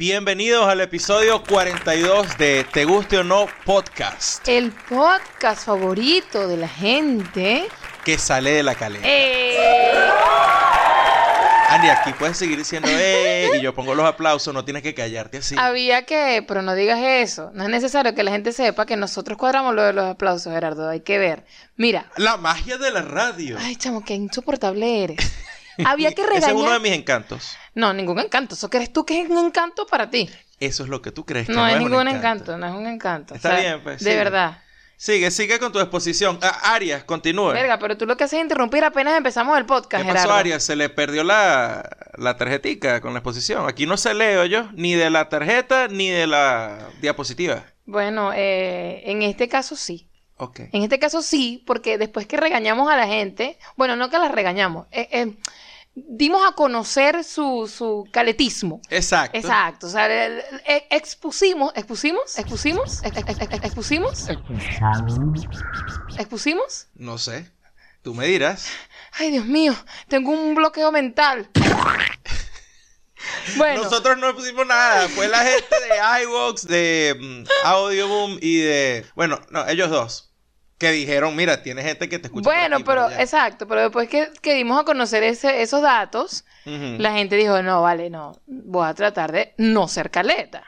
Bienvenidos al episodio 42 de Te Guste o No Podcast, El podcast favorito de la gente. que sale de la caleta. Eh, Andy, aquí puedes seguir diciendo eh, y yo pongo los aplausos, no tienes que callarte así. Había que, pero no digas eso. No es necesario que la gente sepa que nosotros cuadramos lo de los aplausos, Gerardo. Hay que ver. Mira. La magia de la radio. Ay, chamo, qué insoportable eres. Había que Ese es uno de regañar. mis encantos. No, ningún encanto. ¿Eso crees tú que es un encanto para ti? Eso es lo que tú crees que No, es ningún encanto. no es un encanto. Está bien, pues, De verdad. Sigue, sigue con tu exposición. Ah, Arias, continúe. Verga, pero tú lo que haces es interrumpir apenas empezamos el podcast, ¿Qué pasó, Gerardo. Arias? Se le perdió la, la tarjetica con la exposición. Aquí no se leo yo, ni de la tarjeta ni de la diapositiva. Bueno, eh, en este caso sí. En este caso sí, porque después que regañamos a la gente, bueno, no que las regañamos, eh, eh, dimos a conocer su, su caletismo. Exacto. Exacto, o sea, el- el- expusimos, expusimos, expusimos, ex- ex- ex- expusimos, expusimos. No sé. Tú me dirás. Ay, Dios mío, tengo un bloqueo mental. Bueno, Nosotros no pusimos nada. Fue la gente de iVox, de mm, Audioboom y de. Bueno, no, ellos dos. Que dijeron: Mira, tiene gente que te escucha. por bueno, aquí, pero allá". exacto, pero después que, que dimos a conocer ese- esos datos, la gente dijo, no, vale, no, voy a tratar de no ser caleta.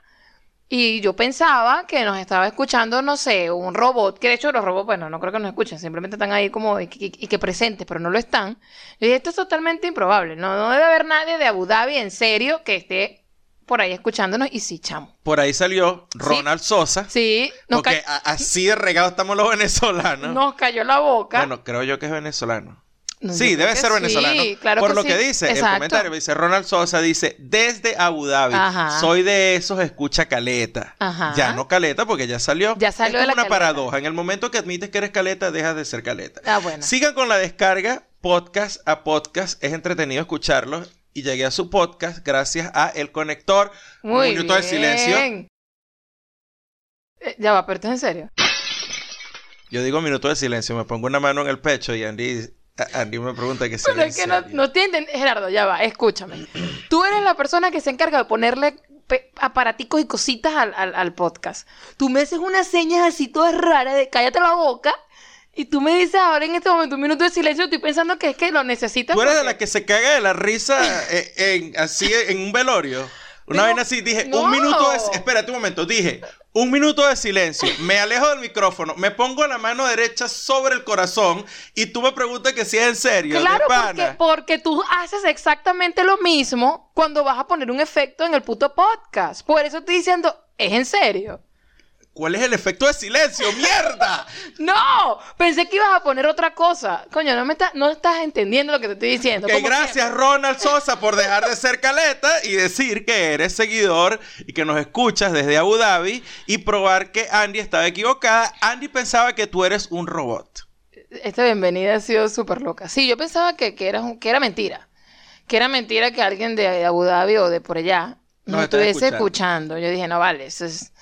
Y yo pensaba que nos estaba escuchando, no sé, un robot, que de hecho los robots, bueno, no creo que nos escuchen, simplemente están ahí como y, que- y que presentes, pero no lo están. Y dije, esto es totalmente improbable, no, no debe haber nadie de Abu Dhabi en serio que esté por ahí escuchándonos y sí, chamo. Por ahí salió Ronald Sosa. Sí, nos, porque así de regados estamos los venezolanos. nos cayó la boca. Bueno, creo yo que es venezolano. No, sí, debe ser sí, venezolano. claro Por que lo sí. que dice el Exacto. comentario, dice Ronald Sosa, dice, desde Abu Dhabi, Ajá. soy de esos, escucha caleta. Ajá. Ya no caleta porque ya salió. Ya salió es de como la una caleta. paradoja. En el momento que admites que eres caleta, dejas de ser caleta. Ah, bueno. Sigan con la descarga, podcast a podcast. Es entretenido escucharlos. Y llegué a su podcast gracias a El Conector. Muy un minuto de silencio. Eh, ya va, pero esto es en serio. Yo digo minuto de silencio, me pongo una mano en el pecho y Andy, Andy me pregunta que si en es que no, te enten- Gerardo, ya va, escúchame. Tú eres la persona que se encarga de ponerle aparaticos y cositas al, al- al podcast. Tú me haces unas señas así todas raras de cállate la boca. Y tú me dices ahora en este momento un minuto de silencio. Estoy pensando que es que lo necesitas. Tú eres de la que se caga de la risa eh, en, así en un velorio. Una Digo, vaina así, dije, no. un minuto de... Espérate un momento, dije, un minuto de silencio, me alejo del micrófono, me pongo la mano derecha sobre el corazón y tú me preguntas que si es en serio, Claro, porque, porque tú haces exactamente lo mismo cuando vas a poner un efecto en el puto podcast. Por eso estoy diciendo, es en serio. ¿Cuál es el efecto de silencio? ¡Mierda! No, pensé que ibas a poner otra cosa. Coño, no me estás, no estás entendiendo lo que te estoy diciendo. Gracias siempre. Ronald Sosa por dejar de ser caleta y decir que eres seguidor y que nos escuchas desde Abu Dhabi y probar que Andy estaba equivocada. Andy pensaba que tú eres un robot. Esta bienvenida ha sido súper loca. Sí, yo pensaba que, que, era, un- que era mentira. Que era mentira que alguien de Abu Dhabi o de por allá estaba estuviese escuchando. escuchando. Yo dije, no vale, eso es-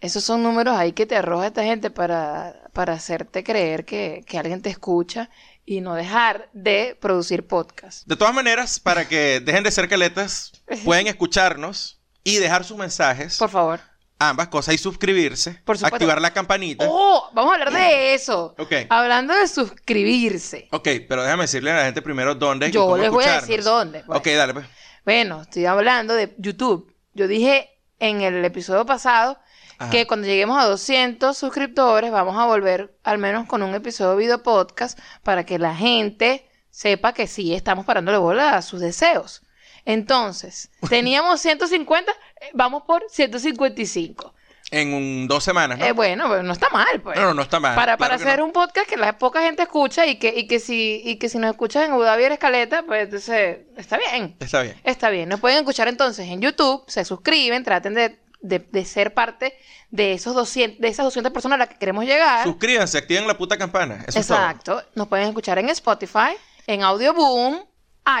esos son números ahí que te arroja esta gente para, para hacerte creer que, que alguien te escucha y no dejar de producir podcast. De todas maneras, para que dejen de ser caletas, pueden escucharnos y dejar sus mensajes. Por favor. Ambas cosas y suscribirse. Por supuesto. Activar la campanita. Oh, vamos a hablar de eso. Ok. Hablando de suscribirse. Ok, pero déjame decirle a la gente primero dónde y Yo cómo les voy a decir dónde, pues. Ok, dale pues. Bueno, estoy hablando de YouTube. Yo dije en el episodio pasado Ajá. que cuando lleguemos a 200 suscriptores vamos a volver al menos con un episodio video podcast para que la gente sepa que sí estamos parándole bola a sus deseos. Entonces, teníamos 150, eh, vamos por 155. En un- dos semanas, ¿no? Eh, bueno, pues no está mal, pues. no, no, no está mal. Para, para hacer no. un podcast que la poca gente escucha y que, y que si, y que si nos escuchas en Abu Dhabi eres caleta, pues entonces está bien. Está bien. Está bien, nos pueden escuchar entonces en YouTube, se suscriben, traten de, de- de ser parte de, esos 200, de esas 200 personas a las que queremos llegar. Suscríbanse, activen la puta campana. Eso. Exacto, nos pueden escuchar en Spotify, en Audioboom,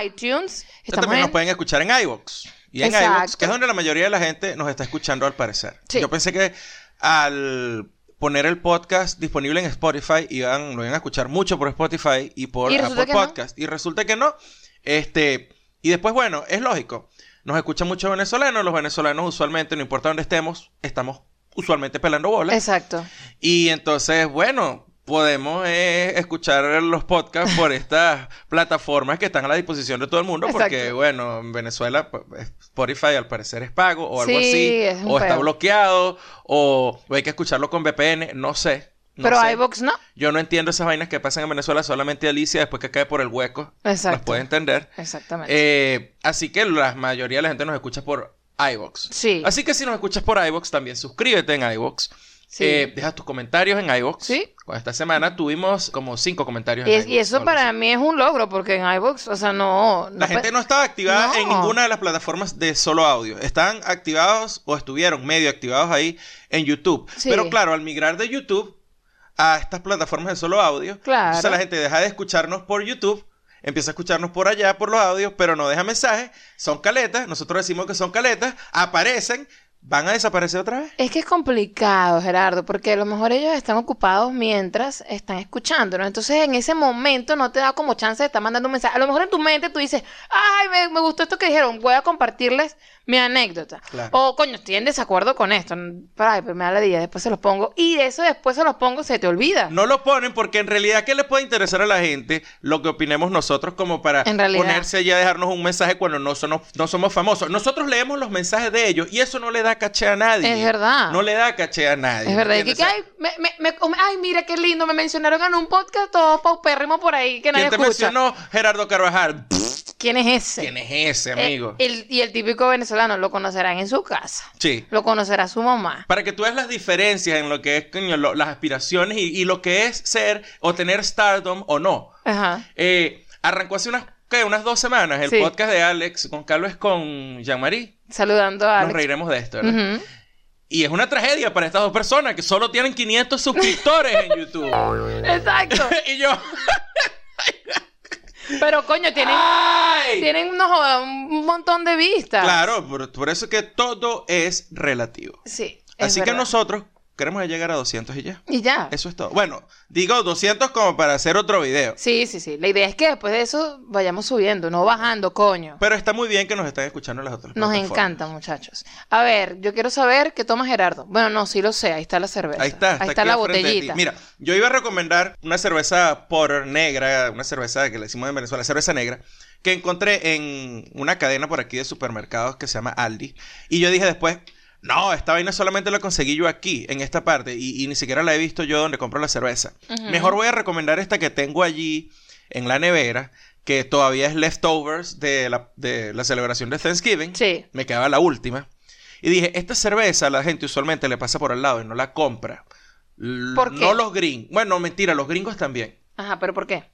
iTunes. Y también en- nos pueden escuchar en iVoox. Y en Exacto. iVoox, que es donde la mayoría de la gente nos está escuchando al parecer. Sí. Yo pensé que al poner el podcast disponible en Spotify iban, lo iban a escuchar mucho por Spotify y por Y Apple resulta que no. Podcast. Y resulta que no. Este, y después, bueno, es lógico. Nos escuchan muchos venezolanos. Los venezolanos usualmente, no importa dónde estemos, estamos usualmente pelando bolas. Exacto. Y entonces, bueno, podemos eh, escuchar los podcasts por estas plataformas que están a la disposición de todo el mundo, porque, Exacto. bueno, en Venezuela pues, Spotify al parecer es pago o algo Sí, así, es o está bloqueado, o, o hay que escucharlo con VPN, no sé. No Pero sé. iVox no. Yo no entiendo esas vainas que pasan en Venezuela, solamente Alicia, después que cae por el hueco, las Exacto. puede entender. Exactamente. Eh, así que la mayoría de la gente nos escucha por iVox. Sí. Así que si nos escuchas por iVox, también suscríbete en iVox. Sí. Eh, deja tus comentarios en iVox. Sí. Esta semana tuvimos como cinco comentarios y, en es- y iVoox, eso para mí es un logro, porque en iVox, o sea, no. La gente no estaba activada en ninguna de las plataformas de solo audio. Están activados o estuvieron medio activados ahí en YouTube. Sí. Pero claro, al migrar de YouTube a estas plataformas de solo audio, Claro. entonces la gente deja de escucharnos por YouTube, empieza a escucharnos por allá, por los audios, pero no deja mensajes, son caletas, nosotros decimos que son caletas, aparecen, van a desaparecer otra vez. Es que es complicado, Gerardo, porque a lo mejor ellos están ocupados mientras están escuchándonos. Entonces, en ese momento no te da como chance de estar mandando un mensaje. A lo mejor en tu mente tú dices, ay, me, me gustó esto que dijeron, voy a compartirles mi anécdota. Claro. O, coño, estoy en desacuerdo con esto. Ay, pues me da la día, después se los pongo. Y de eso después se los pongo, se te olvida. No lo ponen porque en realidad, ¿qué le puede interesar a la gente lo que opinemos nosotros como para ponerse allá a dejarnos un mensaje cuando no, son- no somos famosos? Nosotros leemos los mensajes de ellos y eso no le da caché a nadie. Es verdad. No le da caché a nadie. Es verdad, y que, ay, me, me- me- ay, mira qué lindo, me mencionaron en un podcast todo paupérrimo por ahí que nadie ¿Quién te escucha. mencionó? Gerardo Carvajal. ¿Quién es ese? ¿Quién es ese, Eh, amigo? el- y el típico venezolano lo conocerán en su casa. Sí. Lo conocerá su mamá. Para que tú veas las diferencias en lo que es coño, lo- las aspiraciones y, y lo que es ser o tener stardom o no. Ajá. Eh, arrancó hace unas, ¿qué? unas dos semanas el Sí. podcast de Alex con Carlos con Jean-Marie. Saludando a Nos Alex. reiremos de esto, ¿verdad? Y es una tragedia para estas dos personas que solo tienen 500 suscriptores en YouTube. Exacto. y yo, Pero coño, tienen, ¡ay! tienen no joda, un montón de vistas. Claro, por, por eso que todo es relativo. Sí. es Así que nosotros queremos llegar a 200 y ya. Y ya. Eso es todo. Bueno, digo 200 como para hacer otro video. Sí, sí, sí. La idea es que después de eso vayamos subiendo, no bajando, coño. Pero está muy bien que nos estén escuchando las otras Nos encanta, muchachos. A ver, yo quiero saber qué toma Gerardo. Bueno, no, sí lo sé. Ahí está la cerveza. Ahí está, Ahí está está aquí la botellita. Mira, yo iba a recomendar una cerveza por negra, una cerveza que le decimos en Venezuela, cerveza negra, que encontré en una cadena por aquí de supermercados que se llama Aldi. Y yo dije después, no, esta vaina solamente la conseguí yo aquí, en esta parte, y, y ni siquiera la he visto yo donde compro la cerveza. Mejor voy a recomendar esta que tengo allí en la nevera, que todavía es leftovers de la, de la celebración de Thanksgiving. Sí. Me quedaba la última. Y dije, esta cerveza la gente usualmente le pasa por al lado y no la compra. L- ¿Por qué? No los gringos. Bueno, mentira, los gringos también. Ajá, pero ¿por qué?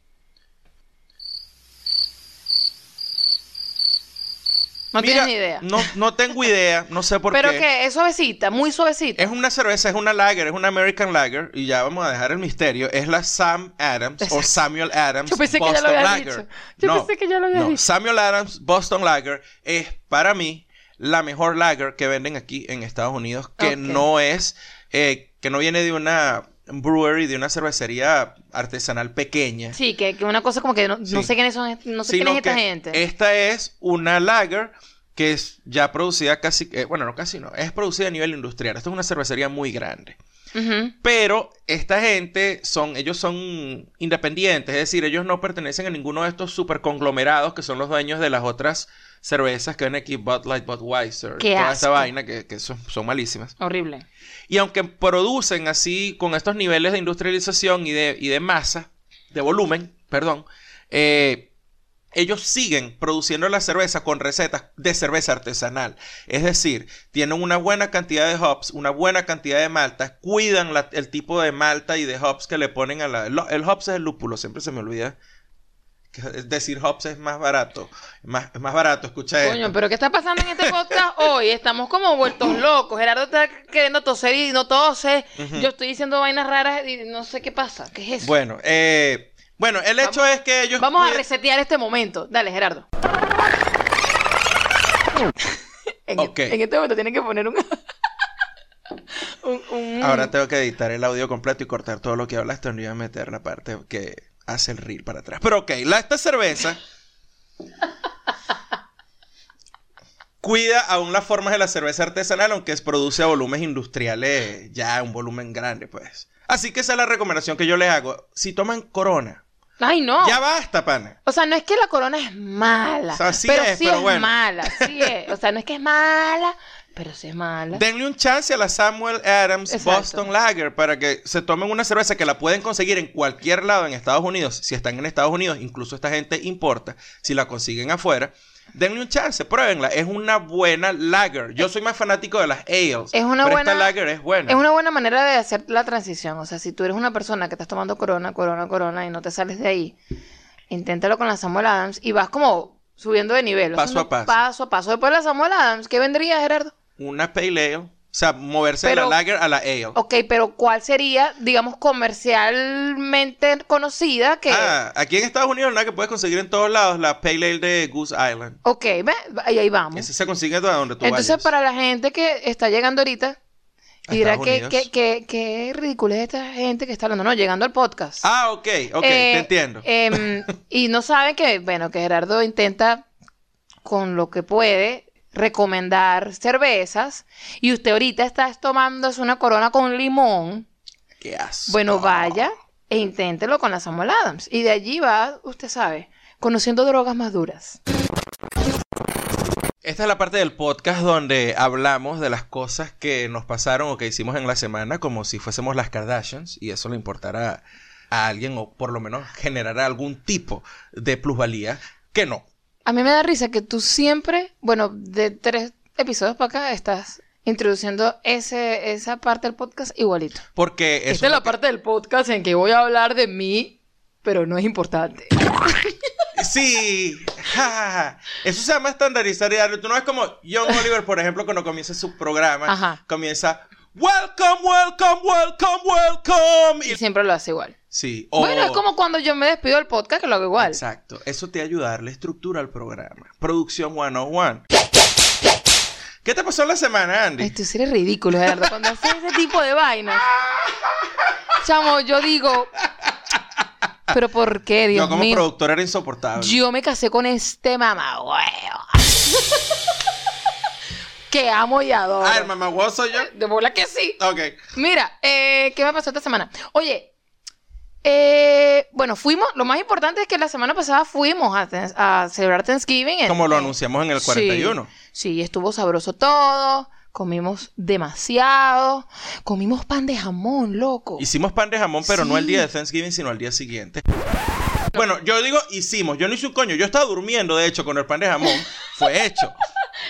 No Mira, tienes ni idea. No, no tengo idea, no sé por pero qué. que es suavecita, muy suavecita. Es una cerveza, es una lager, es una American lager. Y ya vamos a dejar el misterio. Es la Sam Adams o. Samuel Adams Yo pensé que ya lo Boston Lager. dicho. Yo pensé que ya lo habías no. dicho. Samuel Adams Boston Lager es para mí la mejor lager que venden aquí en Estados Unidos. Que no es, eh, que no viene de una brewery, de una cervecería artesanal pequeña. Sí, que, que una cosa como que no, sé quiénes son, no sé quién es esta gente. Esta es una lager que es ya producida casi, eh, bueno, no casi no, es producida a nivel industrial. Esto es una cervecería muy grande. Pero esta gente son, ellos son independientes, es decir, ellos no pertenecen a ninguno de estos super conglomerados que son los dueños de las otras cervezas que ven aquí, Bud Light, Budweiser, Qué toda asco. vaina que, que son, son malísimas. Horrible. Y aunque producen así con estos niveles de industrialización y de, y de masa, de volumen, perdón, eh, ellos siguen produciendo la cerveza con recetas de cerveza artesanal. Es decir, tienen una buena cantidad de hops, una buena cantidad de maltas, cuidan la- el tipo de malta y de hops que le ponen a la... El, el hops es el lúpulo, siempre se me olvida. Es decir, hops es más barato. Más, más barato, escucha Coño, esto. pero ¿qué está pasando en este podcast hoy? Estamos como vueltos locos. Gerardo está queriendo toser y no tose. Ujú. Yo estoy diciendo vainas raras y no sé qué pasa. ¿Qué es eso? Bueno, eh, bueno, el hecho es que ellos... Vamos a resetear este momento. Dale, Gerardo. en, Ok. en este momento tienen que poner un... un, un- Ahora tengo que editar el audio completo y cortar todo lo que hablaste. No iba a meter la parte que hace el reel para atrás. Pero ok, la, esta cerveza. cuida aún las formas de la cerveza artesanal, aunque es, produce a volúmenes industriales ya un volumen grande, pues. Así que esa es la recomendación que yo les hago. Si toman Corona, Ay, no. ya basta, pana. O sea, no es que la corona es mala. O sea, sí pero es, sí pero es bueno. mala. Sí es. O sea, no es que es mala, pero sí es mala. Denle un chance a la Samuel Adams Exacto. Boston Lager para que se tomen una cerveza que la pueden conseguir en cualquier lado en Estados Unidos. Si están en Estados Unidos, incluso esta gente importa. Si la consiguen afuera, denle un chance, pruébenla. Es una buena lager. Yo soy más fanático de las ales. Es una pero buena- esta lager es buena. Es una buena manera de hacer la transición. O sea, si tú eres una persona que estás tomando corona, corona, corona y no te sales de ahí, inténtalo con la Samuel Adams y vas como subiendo de nivel. o sea, Paso a paso. Paso a paso. Después de la Samuel Adams, ¿qué vendría, Gerardo? Una pale ale. O sea, moverse Pero- de la lager a la ale. Ok, pero ¿cuál sería, digamos, comercialmente conocida que... Ah, aquí en Estados Unidos, nada que puedes conseguir en todos lados, la pale ale de Goose Island. Ok, ve, ahí, ahí vamos. Ese se consigue de donde tú Entonces, vayas. para la gente que está llegando ahorita y dirá que, que, que, que ridículo es esta gente que está hablando, no, llegando al podcast. Ah, ok, ok, Eh, te entiendo. em, y no saben que, bueno, que Gerardo intenta con lo que puede recomendar cervezas y usted ahorita está tomándose una corona con limón. Qué asco. Bueno, vaya e inténtelo con la Samuel Adams. Y de allí va, usted sabe, conociendo drogas más duras. Esta es la parte del podcast donde hablamos de las cosas que nos pasaron o que hicimos en la semana como si fuésemos las Kardashians y eso le importará a alguien o por lo menos generará algún tipo de plusvalía que no. A mí me da risa que tú siempre, bueno, de tres episodios para acá, estás introduciendo ese, esa parte del podcast igualito. Porque eso Esta es la parte del podcast en que voy a hablar de mí, pero no es importante. Sí, ja, ja, ja. eso se llama estandarizar y darle. Tú no ves como John Oliver, por ejemplo, cuando comienza su programa, Ajá. comienza Welcome, welcome, welcome, welcome. Y siempre lo hace igual. sí, o- Bueno, es como cuando yo me despido del podcast, que lo hago igual. Exacto, eso te ayuda a darle estructura al programa. Producción 101. ¿Qué te pasó en la semana, Andy? Ay, tú eres ridículo, Gerardo. Cuando haces ese tipo de vainas. Chamo, yo digo. ¿Pero por qué, Dios Yo como mío? productor era insoportable. Yo me casé con este mamá, que amo y adoro. Ah, el mamá soy yo. De bola que sí. Ok. Mira, eh, ¿qué me pasó esta semana? Oye, eh, bueno, fuimos, lo más importante es que la semana pasada fuimos a, celebrar Thanksgiving. en- Como lo anunciamos en el Sí, 41. Sí, estuvo sabroso todo, comimos demasiado, comimos pan de jamón, loco. Hicimos pan de jamón, pero no el día de Thanksgiving, sino el día siguiente. Bueno, yo digo hicimos. Yo no hice un coño. Yo estaba durmiendo, de hecho, con el pan de jamón. Fue hecho.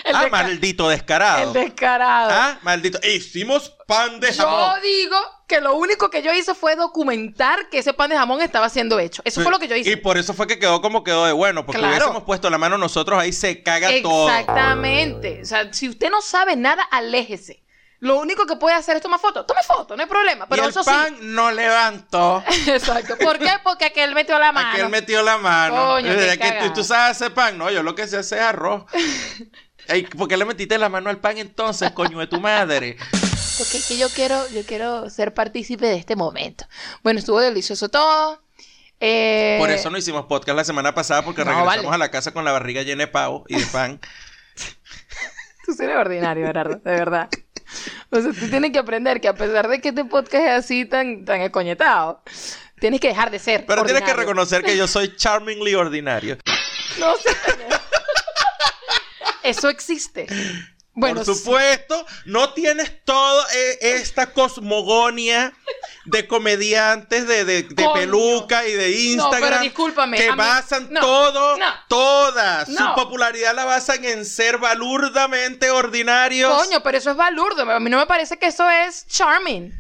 El ah, maldito descarado. El descarado. Ah, maldito. Hicimos pan de Yo jamón. digo que lo único que yo hice fue documentar que ese pan de jamón estaba siendo hecho. Eso fue lo que yo hice. Y por eso fue que quedó como quedó de bueno, porque Claro. hubiésemos puesto la mano nosotros, ahí se caga todo. Exactamente. O sea, si usted no sabe nada, aléjese. Lo único que puede hacer es tomar foto. Tome foto, no hay problema. Pero y el eso pan no levantó. Exacto. ¿Por qué? Porque aquel metió la mano. Aquel metió la mano. Coño, qué que tú, tú sabes hacer pan, no, yo lo que sé hacer es arroz. ¿Por qué le metiste la mano al pan entonces, coño de tu madre? Porque es que yo quiero, yo quiero ser partícipe de este momento. Bueno, estuvo delicioso todo. Eh, Por eso no hicimos podcast la semana pasada, porque No, regresamos vale. a la casa con la barriga llena de pavo y de pan. Tú eres ordinario, Gerardo, de verdad. O sea, tú tienes que aprender que a pesar de que este podcast es así tan, tan escoñetado, tienes que dejar de ser. Pero tienes que reconocer que yo soy charmingly ordinario. No sé. Eso existe. Bueno, Por supuesto, no tienes toda eh, esta cosmogonia de comediantes de, de, peluca y de Instagram. pero discúlpame, Que mí- basan no, todo, no. toda su No. popularidad la basan en ser balurdamente ordinarios. Coño, pero eso es balurdo. A mí no me parece que eso es charming.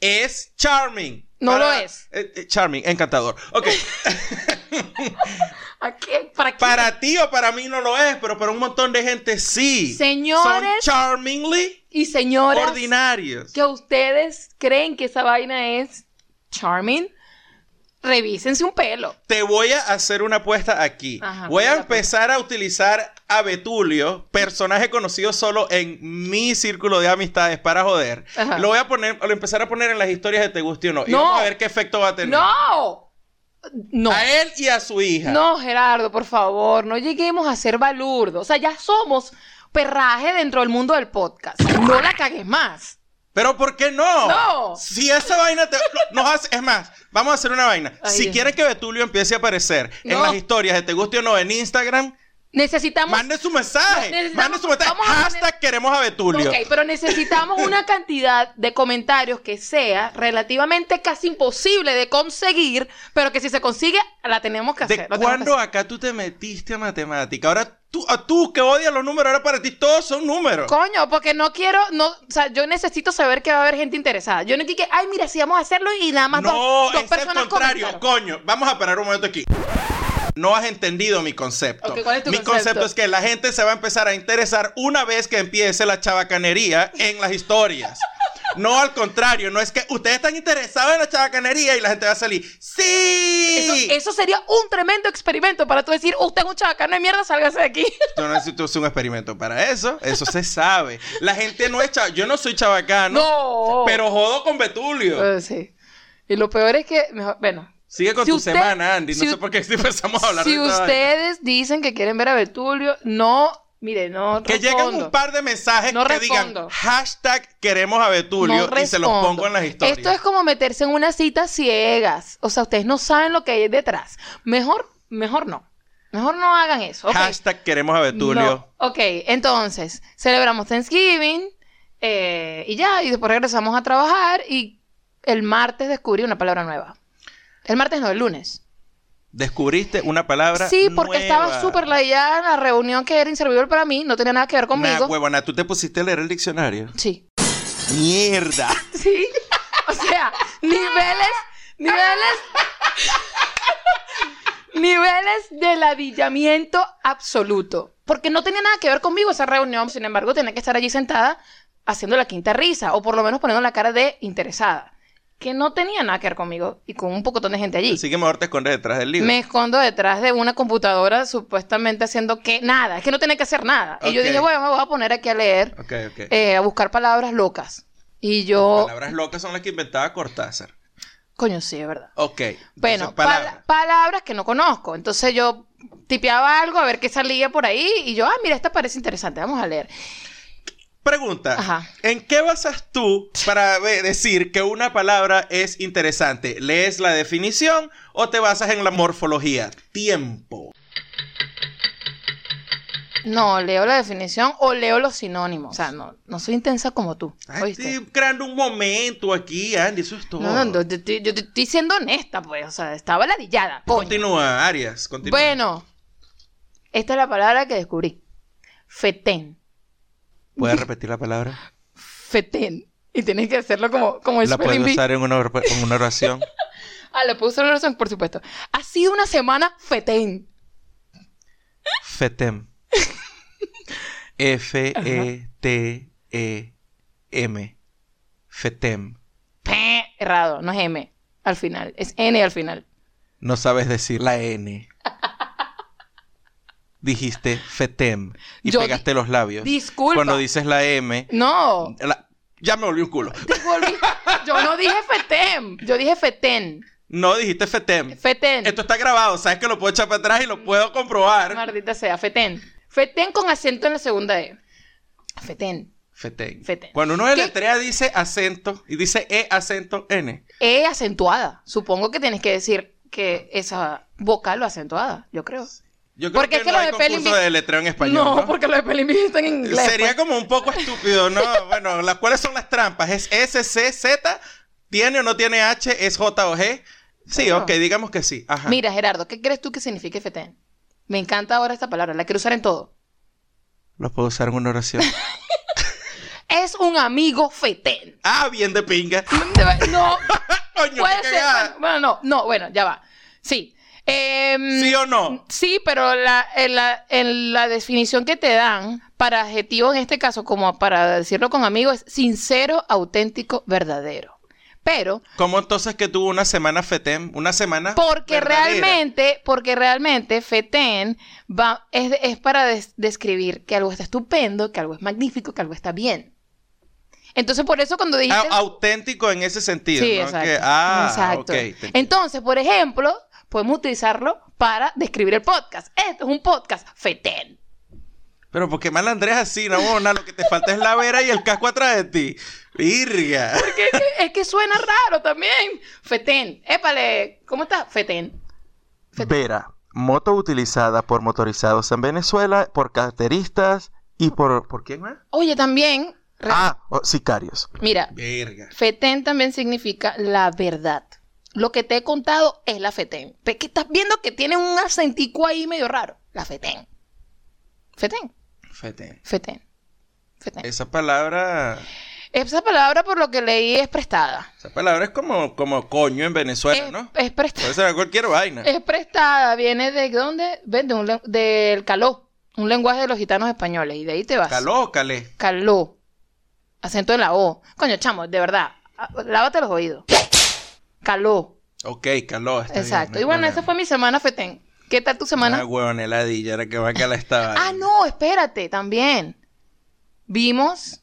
Es charming. No lo es. eh, eh, charming, encantador. Ok. ¿A? ¿Para qué? para ti o para mí no lo es, pero para un montón de gente sí. Señores. Son charmingly Y señoras ordinarios. que ustedes creen que esa vaina es charming, revísense un pelo. Te voy a hacer una apuesta aquí. Ajá, voy a ¿cuál es la empezar a utilizar a Betulio, personaje conocido solo en mi círculo de amistades para joder. Ajá. Lo voy a poner, lo empezar a poner en las historias de Te Guste o No. Y No. vamos a ver qué efecto va a tener. ¡No! No. A él y a su hija. No, Gerardo, por favor, no lleguemos a ser balurdos. O sea, ya somos perraje dentro del mundo del podcast. No la cagues más. Pero ¿por qué no? No. Si esa vaina te, nos hace, es más, vamos a hacer una vaina. Ay, si Dios quieren que Betulio empiece a aparecer en las historias de Te Guste o No en Instagram, Necesitamos. mande su mensaje. No, Mande su mensaje. vamos a poner- Hashtag queremos a Betulio. Ok, pero necesitamos una cantidad de comentarios que sea relativamente casi imposible de conseguir, pero que si se consigue, la tenemos que hacer. ¿De cuándo hacer. acá tú te metiste a matemática? Ahora tú, a tú que odias los números, ahora para ti todos son números. Coño, porque no quiero, no, o sea, yo necesito saber que va a haber gente interesada. Yo no quiero que, ay, mira, si vamos a hacerlo y nada más No, dos, dos es personas contrario, comentaron. coño. Vamos a parar un momento aquí. No has entendido mi concepto. ¿cuál es tu mi concepto? concepto es que la gente se va a empezar a interesar una vez que empiece la chabacanería en las historias. No al contrario, no es que ustedes están interesados en la chabacanería y la gente va a salir. ¡Sí! Eso, eso sería un tremendo experimento para tú decir, usted es un chabacano de mierda, sálgase de aquí. Yo no necesito hacer un experimento para eso. Eso se sabe. La gente no es chava- Yo no soy chabacano. no. Pero jodo con Betulio. Eh, sí. Y lo peor es que, mejor- bueno, Sigue con si tu usted- semana, Andy. No si sé por qué empezamos a hablar si de vaina. ustedes dicen que quieren ver a Betulio, no, mire, no Que lleguen respondo. un par de mensajes No que respondo. digan hashtag queremos a Betulio No y se los pongo en las historias. Esto es como meterse en una cita ciegas. O sea, ustedes no saben lo que hay detrás. Mejor, mejor no. Mejor no hagan eso. ok. Hashtag queremos a Betulio. No. Ok, entonces, celebramos Thanksgiving eh, y ya, y después regresamos a trabajar y el martes descubrí una palabra nueva. El martes no, el lunes. Descubriste una palabra Sí, porque nueva. estaba súper layada en la reunión que era inservible para mí, no tenía nada que ver Nah, conmigo. huevona, tú te pusiste a leer el diccionario. Sí. Mierda. Sí. O sea, niveles, niveles, niveles de ladillamiento absoluto. Porque no tenía nada que ver conmigo esa reunión, sin embargo, tenía que estar allí sentada haciendo la quinta risa, o por lo menos poniendo la cara de interesada. Que no tenía nada que ver conmigo y con un pocotón de gente allí. Así que mejor te escondes detrás del libro. Me escondo detrás de una computadora supuestamente haciendo que nada, es que no tenía que hacer nada. Y yo dije, bueno, me voy a poner aquí a leer, Ok, ok. eh, a buscar palabras locas. Y yo, Palabras locas son las que inventaba Cortázar. coño, sí, es verdad. Ok. Bueno, palabras. pala- palabras que no conozco. Entonces yo tipeaba algo a ver qué salía por ahí y yo, ah, mira, esta parece interesante, vamos a leer. Pregunta. Ajá. ¿En qué basas tú para decir que una palabra es interesante? ¿Lees la definición o te basas en la morfología? Tiempo. No, leo la definición o leo los sinónimos. O sea, no, no soy intensa como tú. Ay, ¿oíste? estoy creando un momento aquí, Andy. Eso es todo. No, no, no, yo, te- yo te estoy siendo honesta, pues. O sea, estaba ladillada. coño. Continúa, Arias. Continúa. Bueno, esta es la palabra que descubrí. Fetén. ¿Puedes repetir la palabra? Fetén. Y tienes que hacerlo como, como el La puedes usar en una, or- en una oración. Ah, la puedo usar en una oración, por supuesto. Ha sido una semana fetén. FETEM. F-E-T-E-M. FETEM. Pe- Errado, no es M al final, es N al final. No sabes decir la N. Dijiste FETEM y Yo pegaste los labios. Disculpa. Cuando dices la M, No, la- ya me volví un culo. volví- yo no dije fetén, yo dije fetén. No dijiste FETEM. Fetén. Esto está grabado, sabes que lo puedo echar para atrás y lo puedo comprobar. Maldita sea, fetén. Fetén con acento en la segunda E. Fetén. FETEM. Fetén. Cuando uno deletrea dice acento y dice E acento N. E acentuada. Supongo que tienes que decir que esa vocal lo acentuada, yo creo. Yo creo Porque que, es que no lo hay de concurso de deletreo en español, no, ¿no? porque los de Bee están en inglés. Sería pues. como un poco estúpido, ¿no? bueno, las ¿cuáles son las trampas? ¿Es S, C, Z? ¿Tiene o no tiene H? ¿Es J o G? Sí, Claro. ok, digamos que sí. Ajá. Mira, Gerardo, ¿qué crees tú que significa fetén? Me encanta ahora esta palabra, la quiero usar en todo. Lo puedo usar en una oración. Es un amigo fetén. ah, bien de pinga. No, Coño, puede ser. Bueno, bueno, no, no, bueno, ya va. Sí. Em, ¿Sí o no? Sí, pero la, en, la, en la definición que te dan para adjetivo en este caso, como para decirlo con amigos, es sincero, auténtico, verdadero. Pero ¿Cómo entonces que tuvo una semana FETEM? Una semana porque verdadera? realmente, porque realmente fetén va, es, es para des- describir que algo está estupendo, que algo es magnífico, que algo está bien. Entonces, por eso cuando dijiste... Ah, auténtico en ese sentido, Sí, ¿no? exacto. Que- ah, exacto. Entonces, por ejemplo, podemos utilizarlo para describir el podcast. Esto es un podcast fetén. Pero porque malandres así, no, mona, lo que te falta es la vera y el casco atrás de ti. Virga. Porque es que, es que suena raro también. Fetén. Épale, ¿cómo está? Fetén. Vera, moto utilizada por motorizados en Venezuela, por carteristas y por... ¿Por quién más? Oye, también. Ah, oh, sicarios. Mira, Verga. Fetén también significa la verdad. Lo que te he contado es la Fetén. Pe- que estás viendo que tiene un acentico ahí medio raro. La Fetén. Fetén. Fete. Fetén. Fetén. Esa palabra... Esa palabra, por lo que leí, es prestada. Esa palabra es como, como coño en Venezuela, es, ¿no? es prestada. Puede ser cualquier vaina. Es prestada. Viene de dónde? Ven, de un del caló. Un lenguaje de los gitanos españoles. Y de ahí te vas. Caló, calé. Caló. Acento en la O. Coño, chamo, de verdad. Lávate los oídos. Caló. Ok, caló. está Exacto. y bueno, esa fue mi semana, Fetén. ¿Qué tal tu semana? Una huevoneladilla, era que va que la estaba. Ah, no, espérate, también. Vimos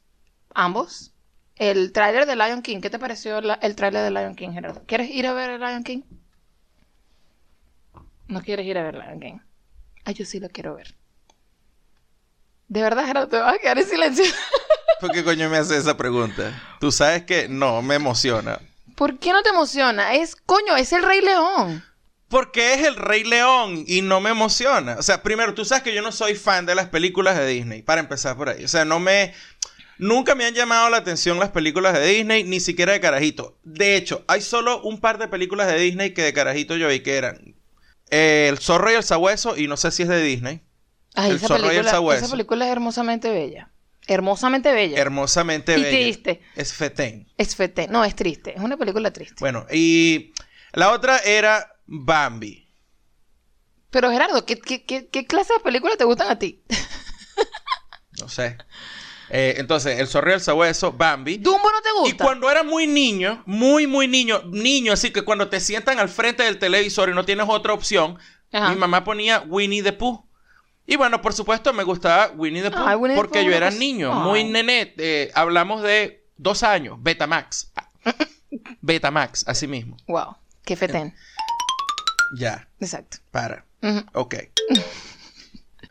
ambos el tráiler de Lion King. ¿Qué te pareció la- el tráiler de Lion King, Gerardo? ¿Quieres ir a ver el Lion King? No quieres ir a ver Lion King. Ay, yo sí lo quiero ver. De verdad, Gerardo, te vas a quedar en silencio. ¿Por qué coño me haces esa pregunta? Tú sabes que no, me emociona. ¿Por qué no te emociona? Es, coño, es el Rey León. Porque es el Rey León y no me emociona. O sea, primero, tú sabes que yo no soy fan de las películas de Disney, para empezar por ahí. O sea, no me... Nunca me han llamado la atención las películas de Disney, ni siquiera de carajito. De hecho, hay solo un par de películas de Disney que de carajito yo vi que eran eh, El zorro y el sabueso, y no sé si es de Disney. Ay, El esa zorro y el película, sabueso. esa película es hermosamente bella. Hermosamente bella. Hermosamente Y bella. triste. Es Fetén. es fete. No, es triste. Es una película triste. Bueno, y la otra era Bambi. Pero Gerardo, ¿qué, qué, qué, qué clase de películas te gustan a ti? No sé. Eh, entonces, El zorro y el sabueso, Bambi. ¿Dumbo no te Y gusta? cuando era muy niño, muy, muy niño, niño, así que cuando te sientan al frente del televisor y no tienes otra opción, Ajá. mi mamá ponía Winnie the Pooh. Y bueno, por supuesto, me gustaba Winnie the Pooh Winnie the porque Pooh, yo era cosa- niño, Ay. muy nené. eh, hablamos de dos años, Betamax. Betamax, así mismo. Wow, qué fetén. Ya, Exacto. para. Ujú. Ok.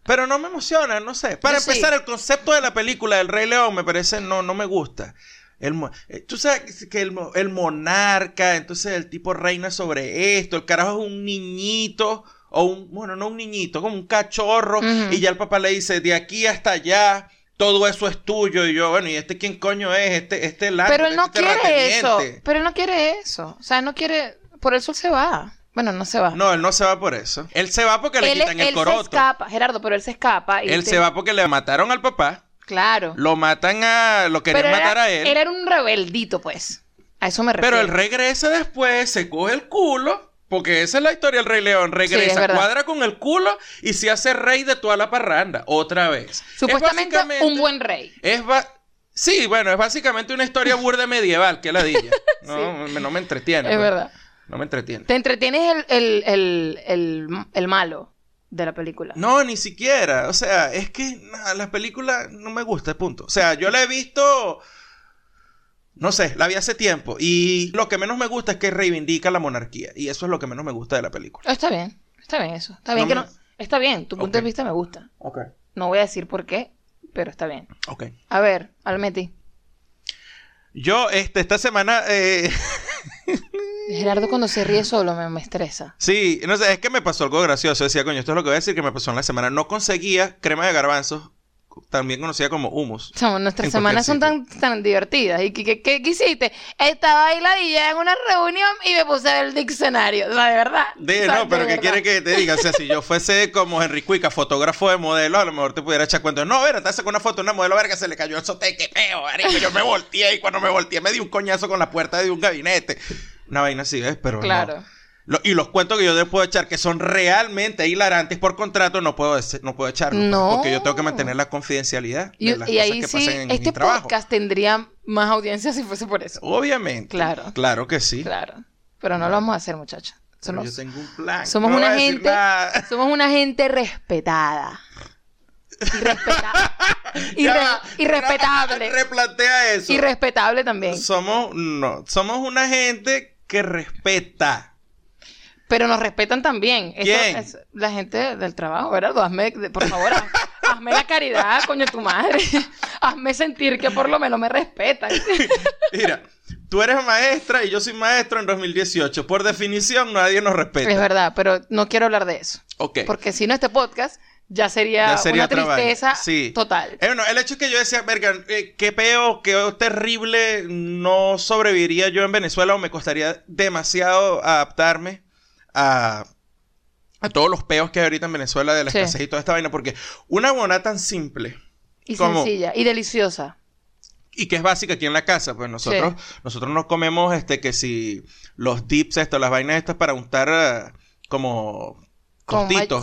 Pero no me emociona, no sé. Para sí. empezar, el concepto de la película del Rey León me parece, no, no me gusta. El, eh, tú sabes que el, el monarca, entonces el tipo reina sobre esto, el carajo es un niñito, o un, bueno, no un niñito, como un cachorro, y ya el papá le dice, de aquí hasta allá, todo eso es tuyo, y yo, bueno, ¿y este quién coño es? Este, este Lando, Pero él no este quiere eso. Pero él no quiere eso. O sea, no quiere. Por eso él se va. Bueno, no se va. No, él no se va por eso. Él se va porque le él quitan él el se coroto. escapa, Gerardo, pero él se escapa. Y Él te- se va porque le mataron al papá. Claro. Lo matan a. Lo querían pero matar era, a él. él era un rebeldito, pues. A eso me refiero. Pero él regresa después, se coge el culo. Porque esa es la historia del Rey León. Regresa, cuadra con el culo y se hace rey de toda la parranda. Otra vez. Es Supuestamente un buen rey. Es Sí, bueno, es básicamente una historia burda medieval, que la dilla. No, me- no me entretiene. Es pues. verdad. No me entretiene. Te entretienes el, el, el, el, el malo de la película. No, ni siquiera. O sea, es que la película no me gusta, punto. O sea, yo la he visto. No sé, la vi hace tiempo. Y lo que menos me gusta es que reivindica la monarquía. Y eso es lo que menos me gusta de la película. Está bien. Está bien eso. Está bien No que me- no. Está bien. Tu punto de vista me gusta. Ok. No voy a decir por qué, pero está bien. Ok. A ver, Almeti. Yo, este, esta semana. eh, Gerardo cuando se ríe solo me, me estresa. sí, no sé, es que me pasó algo gracioso. Decía, coño, esto es lo que voy a decir que me pasó en la semana. No conseguía crema de garbanzos, también conocida como humus. Chamo, nuestras semanas son tan, tan divertidas. ¿Y qué, qué, qué- qué hiciste? Estaba ahí ladilla en una reunión y me puse a ver el diccionario. O sea, de verdad. De, no, pero ¿qué verdad. quiere que te diga? O sea, si yo fuese como Henry Cuica, fotógrafo de modelo, a lo mejor te pudiera echar cuenta. No, ver, te sacó una foto de una modelo verga, se le cayó el soteque, peo, marico. Yo me volteé y cuando me volteé me di un coñazo con la puerta de un gabinete. Una vaina así, ¿ves? Pero no. Lo- y los cuentos que yo les puedo echar, que son realmente hilarantes por contrato, no puedo, no puedo echarlos. pues, No. Porque yo tengo que mantener la confidencialidad Y, de las y cosas ahí que sí, pasan en este mi trabajo. podcast tendría más audiencia si fuese por eso. Obviamente. Claro. Claro que sí. Claro. Pero no lo vamos a hacer, muchachos. Somos, yo tengo un plan. somos No una gente. Somos una gente respetada. Y respetada. y, Ya re- va. y respetable. Replantea eso. Y respetable también. Somos, no, somos una gente que respeta. Pero nos respetan también. Eso ¿Quién? es la gente del trabajo, ¿verdad? Hazme, por favor, haz- Hazme la caridad, coño, tu madre. Hazme sentir que por lo menos me respetan. Mira, tú eres maestra y yo soy maestro en 2018. Por definición, nadie nos respeta. Es verdad, pero no quiero hablar de eso. Ok. Porque si no, este podcast ya sería, Ya sería una tristeza Sí. total. Eh, bueno, el hecho es que yo decía, verga, eh, qué peo, qué terrible, no sobreviviría yo en Venezuela o me costaría demasiado adaptarme a, a todos los peos que hay ahorita en Venezuela de la Sí. escasez y toda esta vaina, porque una buena tan simple Y sencilla. Y deliciosa. y que es básica aquí en la casa, pues nosotros, nosotros no comemos este que si los dips estos, las vainas estas para untar eh, como Con, tostitos,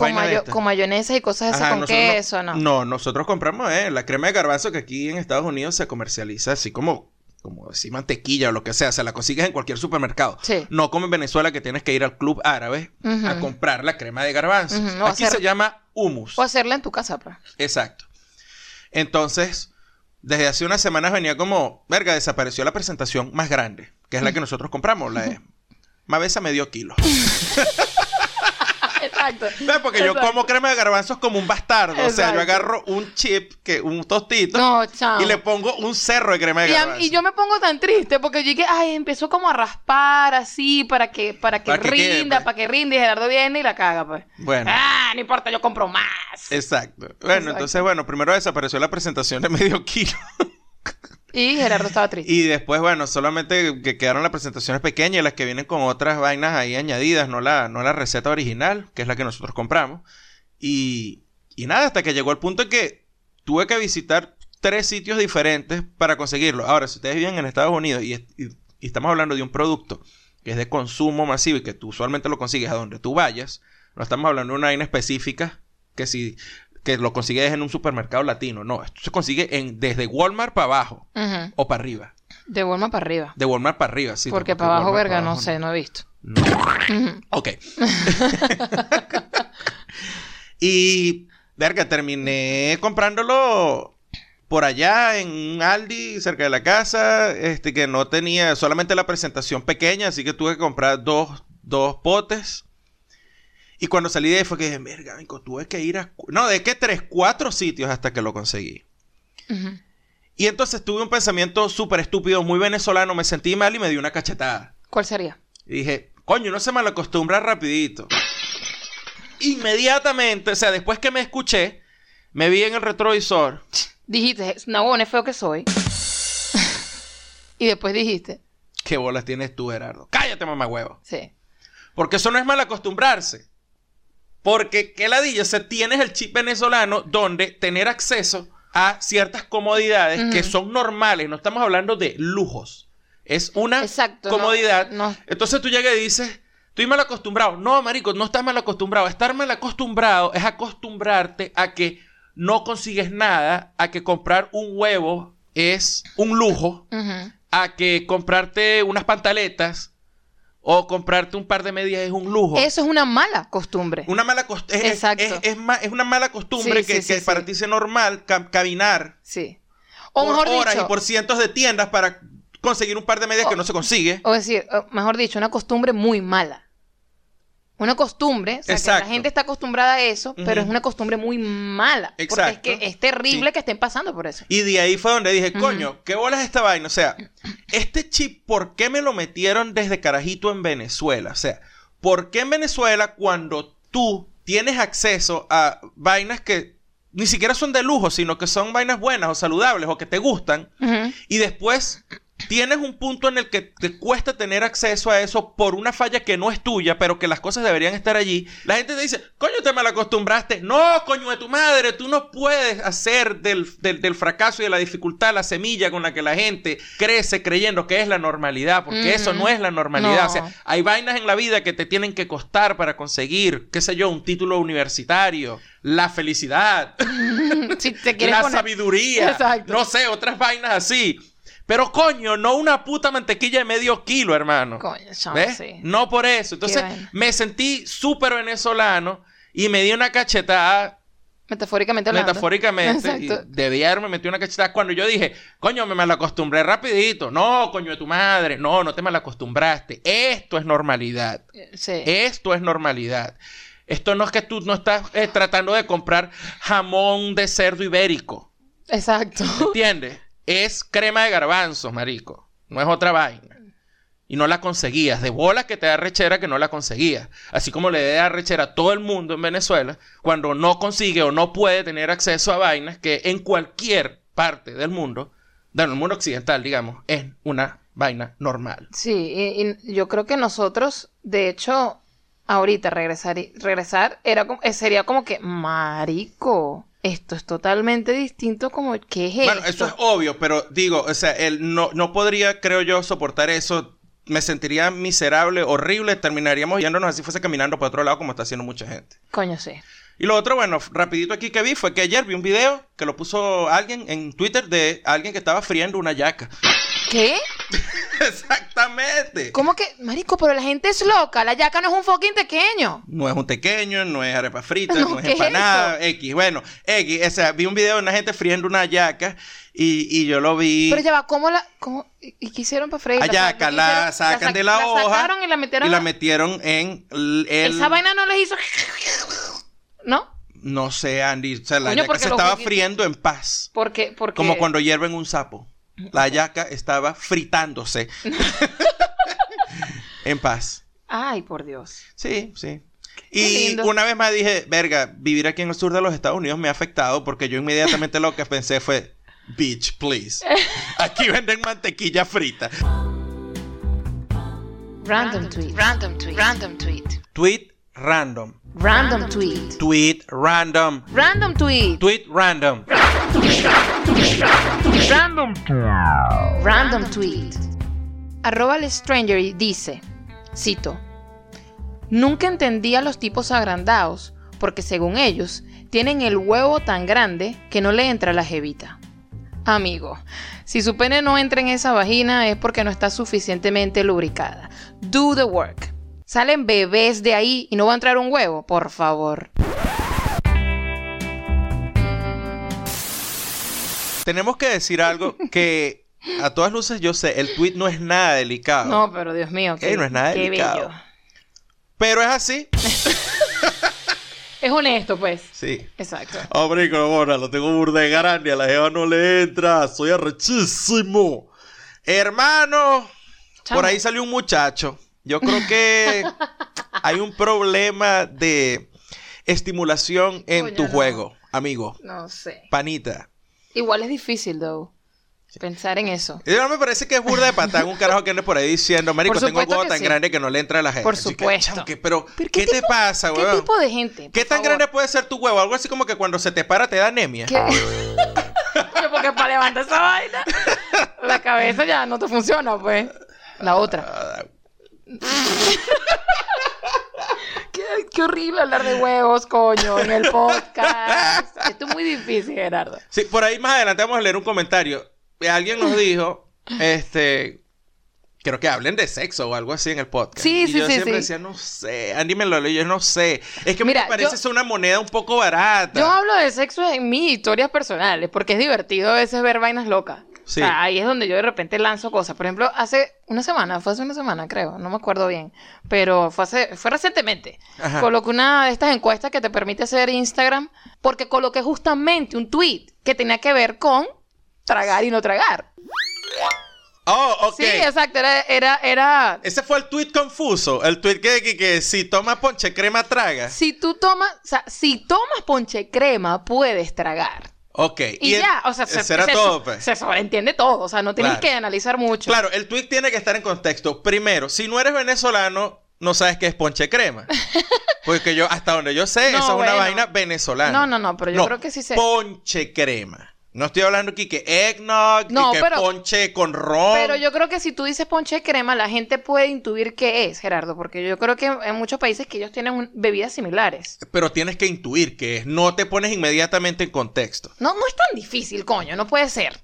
con, mayonesa y cosas esas Ajá, con nosotros no- queso, ¿no? No, nosotros compramos eh, la crema de garbanzo que aquí en Estados Unidos se comercializa así como, como así mantequilla o lo que sea. Se la consigues en cualquier supermercado. Sí. No como en Venezuela que tienes que ir al club árabe a comprar la crema de garbanzo. Ujú, o Aquí hacer- se llama hummus. O hacerla en tu casa, pues. Exacto. Entonces, desde hace unas semanas venía como, verga, desapareció la presentación más grande, que es la que nosotros compramos, la de Mavesa medio kilo. Exacto. Porque yo como crema de garbanzos como un bastardo. O sea, yo agarro un chip, que, un tostito, No, chao. y le pongo un cerro de crema de Y, a- garbanzo. y yo me pongo tan triste porque yo dije, ay, empezó como a raspar así para que, para que Para que quede, rinda, pues. para que rinda y Gerardo viene y la caga, pues. Bueno. Ah, no importa, yo compro más. Exacto. Bueno, Exacto. entonces, bueno, primero desapareció la presentación de medio kilo. Y Gerardo estaba triste. Y después, bueno, solamente que quedaron las presentaciones pequeñas, las que vienen con otras vainas ahí añadidas, no la, no la receta original, que es la que nosotros compramos. Y, y nada, hasta que llegó el punto en que tuve que visitar tres sitios diferentes para conseguirlo. Ahora, si ustedes viven en Estados Unidos y, y- y estamos hablando de un producto que es de consumo masivo y que tú usualmente lo consigues a donde tú vayas, no estamos hablando de una vaina específica que si que lo consigues en un supermercado latino, no, esto se consigue en, desde Walmart para abajo o para arriba. De Walmart para arriba. De Walmart para arriba, sí. porque para abajo, verga, para no sé, no he visto. no. Ok. y, verga, terminé comprándolo por allá en un Aldi, cerca de la casa, este que no tenía solamente la presentación pequeña, así que tuve que comprar dos, dos potes. Y cuando salí de ahí fue que dije, verga, tuve que ir a... No, de qué tres, cuatro sitios hasta que lo conseguí. Y entonces tuve un pensamiento súper estúpido, muy venezolano, me sentí mal y me di una cachetada. ¿Cuál sería? Y dije, coño, no se malacostumbra rapidito. Inmediatamente, o sea, después que me escuché, me vi en el retrovisor. Dijiste, no, es feo que soy. y después dijiste, ¿Qué bolas tienes tú, Gerardo? Cállate, mamá huevo. sí. Porque eso no es mal acostumbrarse. Porque, ¿qué ladilla? O sea, tienes el chip venezolano donde tener acceso a ciertas comodidades que son normales. No estamos hablando de lujos. Es una Exacto, comodidad. no- no. Entonces tú llegas y dices, estoy mal acostumbrado. No, marico, no estás mal acostumbrado. Estar mal acostumbrado es acostumbrarte a que no consigues nada, a que comprar un huevo es un lujo, a que comprarte unas pantaletas o comprarte un par de medias es un lujo. Eso es una mala costumbre. Una mala costumbre. Es, Exacto. es- es ma- es una mala costumbre Sí, que, sí, que sí, para ti es normal ca- caminar Sí. O por mejor horas dicho, y por cientos de tiendas para conseguir un par de medias O- que no se consigue. o decir, mejor dicho, una costumbre muy mala. Una costumbre, o sea, que la gente está acostumbrada a eso, pero es una costumbre muy mala. Exacto. Porque es que es terrible Sí. que estén pasando por eso. Y de ahí fue donde dije, coño, ¿qué bolas esta vaina? O sea, este chip, ¿por qué me lo metieron desde carajito en Venezuela? O sea, ¿por qué en Venezuela cuando tú tienes acceso a vainas que ni siquiera son de lujo, sino que son vainas buenas o saludables o que te gustan, y después tienes un punto en el que te cuesta tener acceso a eso por una falla que no es tuya, pero que las cosas deberían estar allí, la gente te dice, coño, te malacostumbraste. No, coño de tu madre, tú no puedes hacer del, del- del fracaso y de la dificultad la semilla con la que la gente crece creyendo que es la normalidad, porque eso no es la normalidad. No. O sea, hay vainas en la vida que te tienen que costar para conseguir, qué sé yo, un título universitario, la felicidad si te quieres la poner- sabiduría. Exacto. No sé, otras vainas así. Pero coño, no una puta mantequilla de medio kilo, hermano. Coño, chamo, ¿Ves? sí. No por eso. Entonces me sentí súper venezolano y me di una cachetada Metafóricamente hablando. metafóricamente. y debía haberme metido una cachetada cuando yo dije, coño, me malacostumbré rapidito. No, coño de tu madre. No, no te malacostumbraste. Esto es normalidad. Sí. Esto es normalidad. Esto no es que tú no estás eh, tratando de comprar jamón de cerdo ibérico. Exacto. ¿Entiendes? Es crema de garbanzos, marico. No es otra vaina. Y no la conseguías. De bolas que te da rechera que no la conseguías. Así como le da rechera a todo el mundo en Venezuela cuando no consigue o no puede tener acceso a vainas que en cualquier parte del mundo, del mundo occidental, digamos, es una vaina normal. Sí, y, y yo creo que nosotros, de hecho, ahorita regresar, y- regresar era como, eh, sería como que, marico, esto es totalmente distinto como, ¿qué es Bueno, esto? eso es obvio, pero digo, o sea, él no, no podría, creo yo, soportar eso. Me sentiría miserable, horrible. Terminaríamos yéndonos así fuese caminando para otro lado como está haciendo mucha gente. Coño, sí. Y lo otro, bueno, rapidito aquí que vi fue que ayer vi un video que lo puso alguien en Twitter de alguien que estaba friendo una yaca. ¿Qué? Exactamente. ¿Cómo que? Marico, pero la gente es loca. La yaca no es un fucking pequeño. No es un tequeño, no es arepa frita, No, no, es ¿qué es empanada, X. Bueno, X, o sea, vi un video de una gente friendo una yaca y, y yo lo vi. Pero ya va, ¿cómo la...? Cómo, ¿Y qué hicieron para? Ayaca, O sea, ¿qué la sacan sa- de la, hoja sacaron y la metieron... y la metieron en el, Esa vaina no les hizo... ¿No? no sé, Andy, o sea, la Coño, yaca se estaba friendo en paz, Porque... porque... como cuando hierven un sapo. La yaca estaba fritándose en paz. Ay, por Dios. Sí, sí. Y una vez más dije, verga, vivir aquí en el sur de los Estados Unidos me ha afectado porque yo inmediatamente lo que pensé fue, bitch, please. Aquí venden mantequilla frita. Random tweet. Random tweet. Random tweet. Tweet random. Random tweet. Tweet random. Random tweet. Tweet random. Random. Random tweet. Arroba stranger y dice, cito, Nunca entendí a los tipos agrandados, porque según ellos, tienen el huevo tan grande que no le entra la jevita. Amigo, si su pene no entra en esa vagina es porque no está suficientemente lubricada. Do the work. Salen bebés de ahí y no va a entrar un huevo, por favor. Tenemos que decir algo que a todas luces yo sé, el tweet no es nada delicado. No, pero Dios mío, qué, Ey, no es nada qué delicado. bello. Pero es así. Es honesto, pues. Sí. Exacto. Hombre, ahora lo tengo burda de grande, a la jeva no le entra, soy arrechísimo. Hermano, Chamo. por ahí salió un muchacho. Yo creo que hay un problema de estimulación en Coño, tu no. juego, amigo. No sé. Panita. Igual es difícil, though. Pensar en eso. Y no me parece que es burda de patán un carajo que ande por ahí diciendo, marico, tengo huevo que tan sí. grande que no le entra a la gente. Por que, supuesto. pero, Pero ¿qué, te tipo- pasa, ¿Qué weón? tipo de gente? ¿Qué tan favor. grande puede ser tu huevo? Algo así como que cuando se te para te da anemia. ¿Qué? Porque para levantar esa vaina, la cabeza ya no te funciona, pues. La otra. Qué, qué horrible hablar de huevos, coño, en el podcast. Esto es muy difícil, Gerardo. Sí, por ahí más adelante vamos a leer un comentario. Alguien nos dijo, este, creo que hablen de sexo o algo así en el podcast. Sí, y sí, yo sí, siempre sí. decía, no sé, Andy me lo yo no sé. Es que Mira, me parece yo- ser una moneda un poco barata. Yo hablo de sexo en mis historias personales, porque es divertido a veces ver vainas locas. Sí. O sea, ahí es donde yo de repente lanzo cosas. Por ejemplo, hace una semana, fue hace una semana, creo, no me acuerdo bien, pero fue hace, fue recientemente. Ajá. Coloqué una de estas encuestas que te permite hacer Instagram, porque coloqué justamente un tweet que tenía que ver con tragar y no tragar. Oh, ok. Sí, exacto, era, era, era Ese fue el tweet confuso. El tweet que, que, que si toma ponche crema traga. si tú tomas, o sea, si tomas ponche crema, puedes tragar. Ok. Y, el- ya, o sea, se, ese era se- todo, pues. se sobreentiende todo, o sea, no tienes Claro. que analizar mucho. Claro, el tweet tiene que estar en contexto. Primero, si no eres venezolano, no sabes qué es ponche crema. Porque yo, hasta donde yo sé, No, esa es una vaina venezolana. No, no, no, pero yo creo que sí sé. Ponche crema. No estoy hablando aquí que eggnog, No, y que pero- ponche con ron. Pero yo creo que si tú dices ponche crema, la gente puede intuir qué es, Gerardo, porque yo creo que en muchos países que ellos tienen un- bebidas similares. Pero tienes que intuir que es. No te pones inmediatamente en contexto. No, no es tan difícil, coño, no puede ser.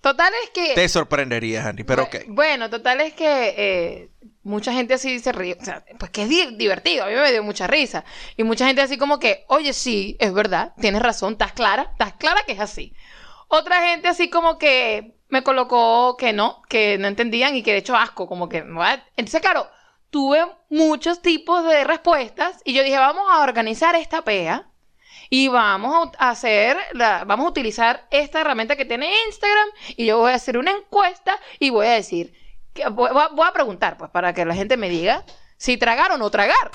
Total es que... Te sorprenderías, Andy, pero ok. Bu- Bueno, total es que eh, mucha gente así se ríe. O sea, pues que es di- divertido. A mí me dio mucha risa. Y mucha gente así como que, oye, sí, es verdad, tienes razón, estás clara, estás clara que es así. Otra gente así como que me colocó que no, que no entendían y que de hecho asco, como que, "What?". Entonces, claro, tuve muchos tipos de respuestas y yo dije, vamos a organizar esta PEA y vamos a hacer, la, vamos a utilizar esta herramienta que tiene Instagram y yo voy a hacer una encuesta y voy a decir, voy a preguntar, pues, para que la gente me diga si tragar o no tragar.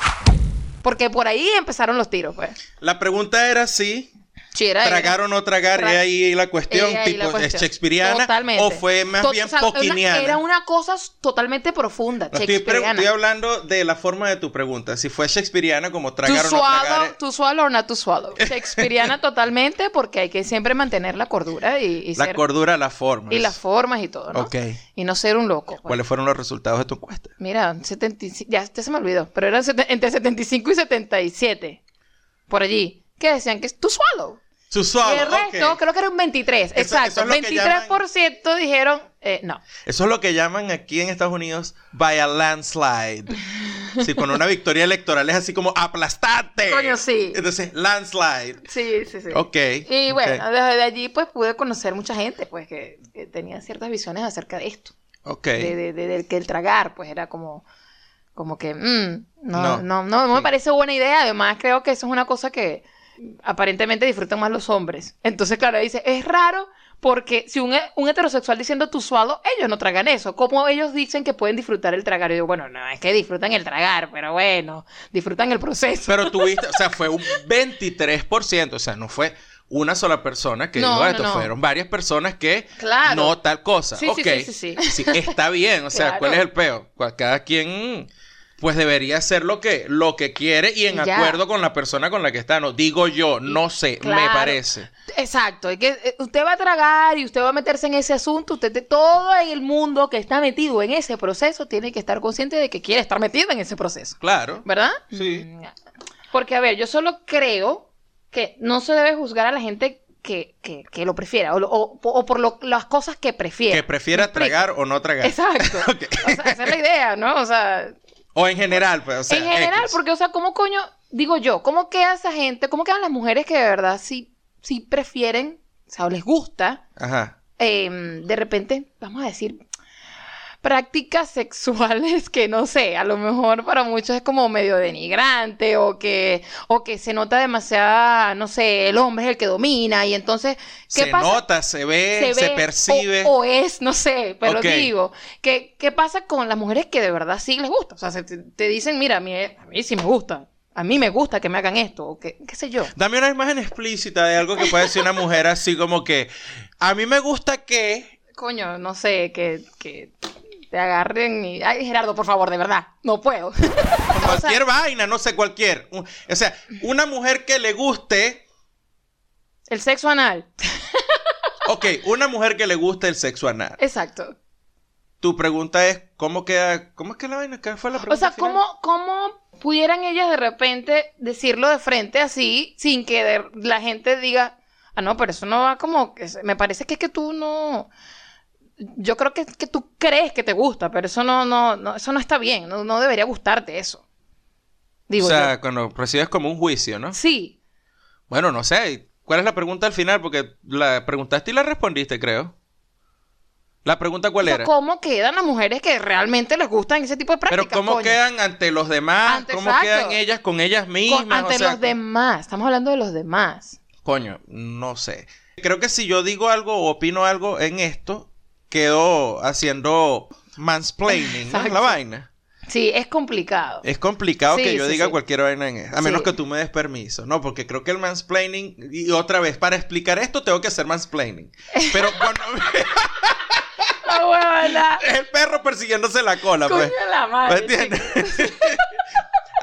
Porque por ahí empezaron los tiros, pues. La pregunta era si Sí, era tragar o no tragar, Tra- ahí la cuestión, ahí tipo, la cuestión. ¿es shakespeariana Totalmente. o fue más Tot- bien o sea, era una- poquiniana? Era una cosa totalmente profunda, No, shakespeariana. estoy hablando de la forma de tu pregunta. Si fue shakespeariana como tragar o no tragar. swallow, eh, to swallow or not to swallow. Shakespeariana totalmente porque hay que siempre mantener la cordura y, y La ser- cordura, la forma. y las formas y todo, ¿no? Ok. Y no ser un loco. pues. ¿Cuáles fueron los resultados de tu encuesta? Mira, 75, ya, se me olvidó, pero eran entre 75 y 77. Por allí. Que decían que es to swallow. Su suave. y el resto, creo que era un 23. Eso- exacto. eso es lo que 23% dijeron eh, no. Eso es lo que llaman aquí en Estados Unidos by a landslide. Sí, con una victoria electoral es así como aplastarte. Coño, sí. Entonces, landslide. Sí, sí, sí. Ok. Y bueno, desde allí pues pude conocer mucha gente pues que, que tenía ciertas visiones acerca de esto. ok. De, de- de- del que el tragar pues era como, como que mm, no, No. no, no, no me parece buena idea. Además creo que eso es una cosa que aparentemente disfrutan más los hombres. Entonces claro, dice, es raro porque si un, un heterosexual diciendo tu sualo, ellos no tragan eso. ¿Cómo ellos dicen que pueden disfrutar el tragar? Yo digo, bueno, no, es que disfrutan el tragar, pero bueno, disfrutan el proceso. Pero tuviste, o sea, fue un 23%, o sea, no fue una sola persona que No, dijo esto, no. fueron varias personas que Claro. no tal cosa. Sí, sí, ok, sí, sí, sí. está bien, o sea, Claro. ¿cuál es el peo? Cada quien pues debería hacer lo que, lo que quiere y en ya. acuerdo con la persona con la que está, no digo yo, no sé, me parece. Exacto, es que eh, usted va a tragar y usted va a meterse en ese asunto, usted de todo el mundo que está metido en ese proceso tiene que estar consciente de que quiere estar metido en ese proceso, Claro. ¿verdad? Sí. Porque a ver, yo solo creo que no se debe juzgar a la gente que, que, que lo prefiera o, o- o por lo- las cosas que prefiera. Que prefiera tragar o no tragar. Exacto. O sea, esa es la idea, ¿no? O sea, O en general, pues, o sea, en general, X. porque, o sea, ¿cómo coño, digo yo, cómo queda esa gente, cómo quedan las mujeres que de verdad sí, sí prefieren, o sea, o les gusta, Ajá. em, de repente, vamos a decir, prácticas sexuales que no sé, a lo mejor para muchos es como medio denigrante o que, o que se nota demasiada, no sé, el hombre es el que domina y entonces, ¿qué Se pasa? nota, se ve, se, ve percibe. O, o es, no sé, pero Ok. digo, ¿qué, ¿qué pasa con las mujeres que de verdad sí les gusta? O sea, se te, te dicen, mira, a mí, a mí sí me gusta, a mí me gusta que me hagan esto, o que, qué sé yo. Dame una imagen explícita de algo que puede decir una mujer así como que a mí me gusta que Coño, no sé, que, que te agarren y... Ay, Gerardo, por favor, de verdad, no puedo. cualquier vaina, no sé, cualquier. O sea, una mujer que le guste, El sexo anal. ok, una mujer que le guste el sexo anal. Exacto. Tu pregunta es, ¿cómo queda? ¿Cómo es que la vaina? ¿Qué fue la pregunta? O sea, final? ¿cómo, ¿cómo pudieran ellas de repente decirlo de frente así, sin que la gente diga, ah, no, pero eso no va como, me parece que es que tú no, yo creo que, que tú crees que te gusta, pero eso no, no, no eso no está bien, no, no debería gustarte eso. Digo o sea, yo. cuando recibes como un juicio, ¿no? Sí, Bueno, no sé. ¿Cuál es la pregunta al final? Porque la preguntaste y la respondiste, creo. La pregunta cuál o sea, era. ¿cómo quedan las mujeres que realmente les gustan ese tipo de prácticas? Pero ¿cómo coño? quedan ante los demás? Ante- ¿Cómo exacto. quedan ellas con ellas Con- mismas? ante O sea, los demás, estamos hablando de los demás. Coño, no sé. Creo que si yo digo algo o opino algo en esto, quedo haciendo mansplaining, ¿no? La vaina. Sí, es complicado. Es complicado Sí, que yo sí, diga sí. cualquier vaina en esto. A menos que tú me des permiso, ¿no? Porque creo que el mansplaining, y otra vez, para explicar esto tengo que hacer mansplaining. Pero cuando La huevona. el perro persiguiéndose la cola, Coño pues. la ¿Me madre. entiendes?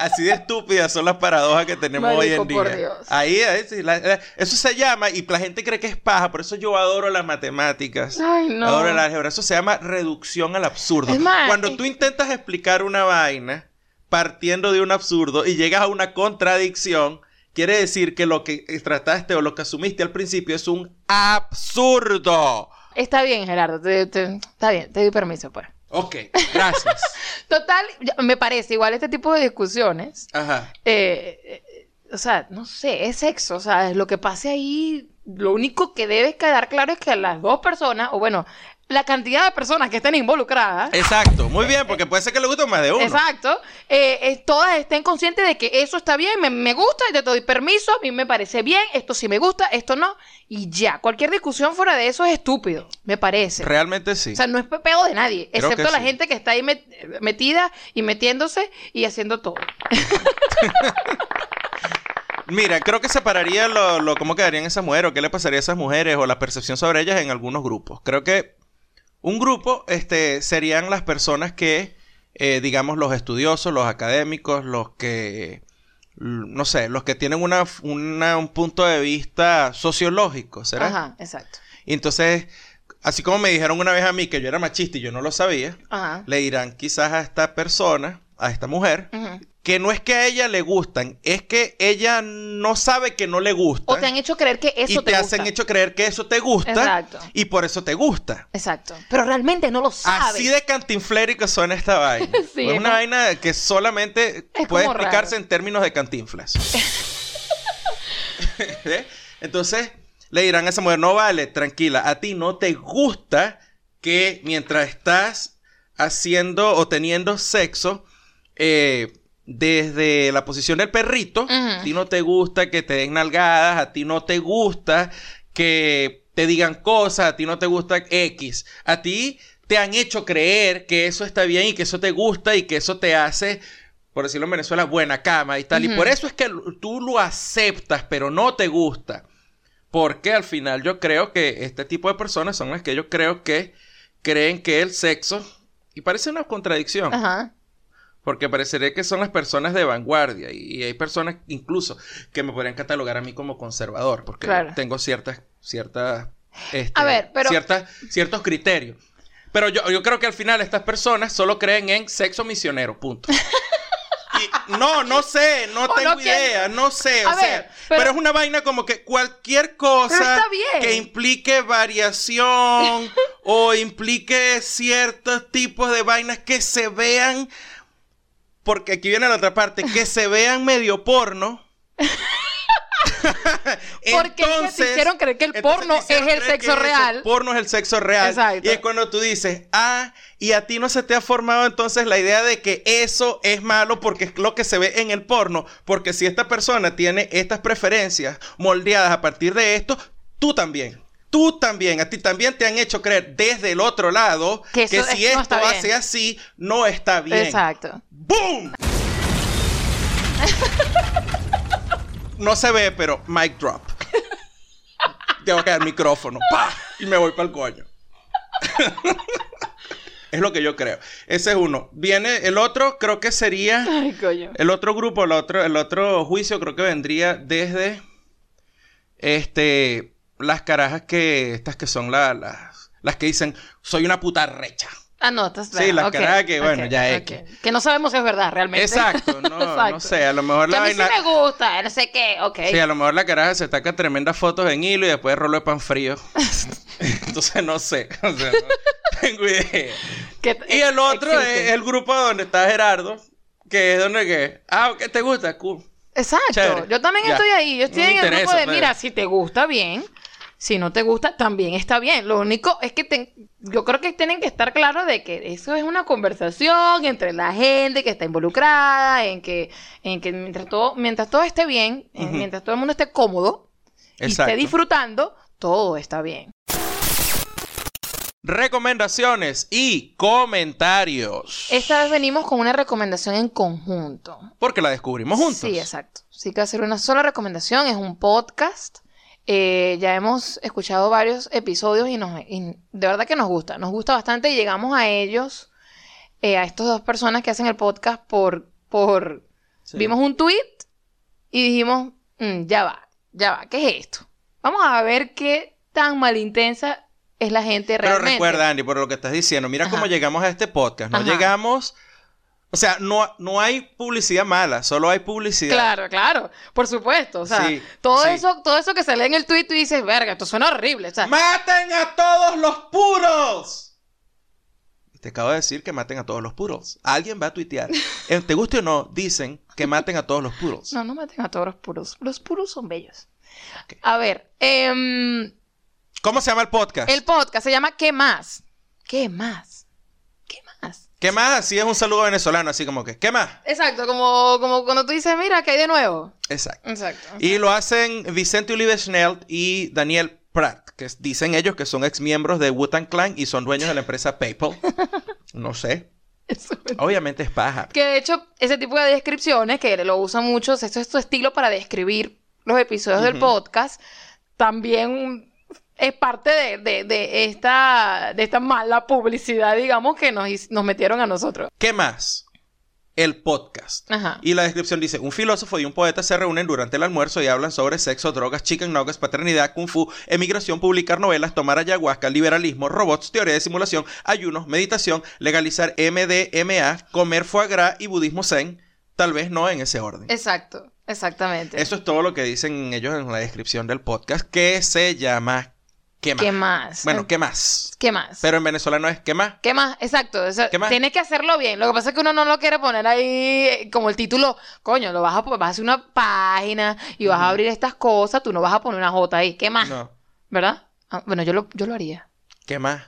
Así de estúpidas son las paradojas que tenemos hoy en día. por Dios. Ahí, ahí sí, la- la- eso se llama, y la gente cree que es paja, por eso yo adoro las matemáticas. Ay, no. Adoro el álgebra. Eso se llama reducción al absurdo. Es más, Cuando es- tú intentas explicar una vaina partiendo de un absurdo y llegas a una contradicción, quiere decir que lo que trataste o lo que asumiste al principio es un absurdo. Está bien, Gerardo. te- te- está bien, te doy permiso, pues. Ok, gracias. Total, me parece igual este tipo de discusiones. Ajá. eh, eh, o sea, no sé, es sexo. O sea, lo que pase ahí, lo único que debe quedar claro es que las dos personas, o bueno, la cantidad de personas que estén involucradas. Exacto, muy bien, porque puede ser que le guste más de uno. Exacto. eh, eh, todas estén conscientes de que eso está bien, me, me gusta, y te doy permiso, a mí me parece bien, esto sí me gusta, esto no. Y ya, cualquier discusión fuera de eso es estúpido, me parece. Realmente sí. O sea, no es pepeo de nadie, Creo excepto la sí. gente que está ahí met- metida y metiéndose y haciendo todo. Mira, creo que separaría lo, lo- cómo quedarían esas mujeres o qué le pasaría a esas mujeres o la percepción sobre ellas en algunos grupos. Creo que un grupo este, serían las personas que, eh, digamos, los estudiosos, los académicos, los que, no sé, los que tienen una, una- un punto de vista sociológico, ¿será? Ajá, exacto. Y entonces, así como me dijeron una vez a mí que yo era machista y yo no lo sabía, Ajá. le dirán quizás a esta persona, a esta mujer, Ujú. Que no es que a ella le gustan, es que ella no sabe que no le gusta. O te han hecho creer que eso y te, te, hacen gusta. hecho creer que eso te gusta. Exacto. Y por eso te gusta. Exacto. Pero realmente no lo sabes. Así de cantinflérico suena esta vaina. Sí, es es una vaina que solamente Es puede explicarse raro. en términos de cantinflas. ¿Eh? Entonces, le dirán a esa mujer, no vale, tranquila, a ti no te gusta que mientras estás haciendo o teniendo sexo, eh, desde la posición del perrito, a ti no te gusta que te den nalgadas, a ti no te gusta que te digan cosas, a ti no te gusta X, a ti te han hecho creer que eso está bien y que eso te gusta y que eso te hace, por decirlo en Venezuela, buena cama y tal. Y por eso es que tú lo aceptas, pero no te gusta. Porque al final yo creo que este tipo de personas son las que yo creo que creen que el sexo, y parece una contradicción, Ajá. Porque parecería que son las personas de vanguardia y hay personas incluso que me podrían catalogar a mí como conservador, porque Claro. tengo ciertas, ciertas, este, A ver, pero- ciertas, ciertos criterios. Pero yo, yo creo que al final estas personas solo creen en sexo misionero, punto. Y no, no sé, no O tengo no idea, no sé, A o ver, sea, pero- pero... es una vaina como que cualquier cosa que implique variación o implique ciertos tipos de vainas que se vean, porque aquí viene la otra parte, que se vean medio porno. Porque es que te hicieron creer que el entonces porno es el sexo real. El porno es el sexo real. Exacto. Y es cuando tú dices, ah, y a ti no se te ha formado entonces la idea de que eso es malo porque es lo que se ve en el porno. Porque si esta persona tiene estas preferencias moldeadas a partir de esto, tú también. Tú también, a ti también te han hecho creer desde el otro lado Que que, eso si es- no esto bien. hace así, no está bien. Exacto. ¡Boom! no se ve, pero mic drop. Tengo que dar micrófono. ¡Pah! Y me voy para el coño. es lo que yo creo. Ese es uno. Viene el otro, creo que sería. Ay, coño. El otro grupo, el otro, el otro juicio creo que vendría desde este las carajas que estas que son la- las las que dicen soy una puta recha. Ah, no, estás Sí, las carajas que, bueno, ya. X. Que no sabemos si es verdad realmente. Exacto, no, no sé, a lo mejor Que la a mí sí me gusta, no sé qué, ok. Sí, a lo mejor la caraja se taca tremendas fotos en hilo y después rollo de pan frío. Entonces no sé, o sea, no tengo idea. Que- Y el otro existe. es el grupo donde está Gerardo, que es donde que, ah, ¿qué te gusta? Cool. Exacto. Chévere. Yo también Ya. estoy ahí. Yo estoy No en el grupo de, pues. mira, si te gusta bien, si no te gusta, también está bien. Lo único es que ten- yo creo que tienen que estar claros de que eso es una conversación entre la gente que está involucrada, en que, en que mientras todo, mientras todo esté bien, en- Ujú. mientras todo el mundo esté cómodo y esté disfrutando, todo está bien. Recomendaciones y comentarios. Esta vez venimos con una recomendación en conjunto. Porque la descubrimos juntos. Sí, exacto. Sí que ser una sola recomendación, es un podcast. Eh, ya hemos escuchado varios episodios y, nos, y de verdad que nos gusta, nos gusta bastante y llegamos a ellos, eh, a estas dos personas que hacen el podcast por, por, Sí. vimos un tweet y dijimos, "Mm, ya va, ya va, ¿qué es esto? Vamos a ver qué tan malintensa es la gente Pero realmente. recuerda, Andy, por lo que estás diciendo, mira Ajá. cómo llegamos a este podcast. No Ajá. llegamos. O sea, no, no hay publicidad mala, solo hay publicidad. Claro, claro, por supuesto. O sea, Sí, todo sí. eso, todo eso que se lee en el tweet, tú dices, verga, esto suena horrible. O sea, ¡Maten a todos los puros! Te acabo de decir que maten a todos los puros. Alguien va a tuitear. Eh, Te guste o no, dicen que maten a todos los puros. No, no maten a todos los puros. Los puros son bellos. A ver, em, ¿Cómo se llama el podcast? el podcast se llama ¿Qué más? ¿qué más? ¿Qué más? Así es un saludo venezolano, así como que, ¿qué más? Exacto, como, como cuando tú dices, mira, ¿qué hay de nuevo? Exacto. Exacto. Y lo hacen Vicente Ulibe Schnell y Daniel Pratt, que dicen ellos que son ex miembros de Wu-Tang Clan y son dueños de la empresa PayPal. No sé. Eso. Obviamente es paja. Que de hecho, ese tipo de descripciones, que lo usan muchos, esto es tu estilo para describir los episodios del podcast, también es parte de, de- de esta, de esta mala publicidad, digamos, que nos, nos metieron a nosotros. ¿Qué más? El podcast. Ajá. Y la descripción dice, un filósofo y un poeta se reúnen durante el almuerzo y hablan sobre sexo, drogas, chicken nuggets, paternidad, kung fu, emigración, publicar novelas, tomar ayahuasca, liberalismo, robots, teoría de simulación, ayunos, meditación, legalizar MDMA, comer foie gras y budismo zen. Tal vez no en ese orden. Exacto, exactamente. Eso es todo lo que dicen ellos en la descripción del podcast, que se llama ¿Qué más? ¿Qué más? Bueno, ¿qué más? ¿Qué más? Pero en venezolano es ¿qué más? ¿Qué más? Exacto. o sea, ¿Qué más? Tienes que hacerlo bien. Lo que pasa es que uno no lo quiere poner ahí eh, como el título. Coño, lo vas a, vas a hacer una página y vas a abrir estas cosas. Tú no vas a poner una J ahí. ¿Qué más? No. ¿Verdad? Ah, bueno, yo lo, yo lo haría. ¿Qué más?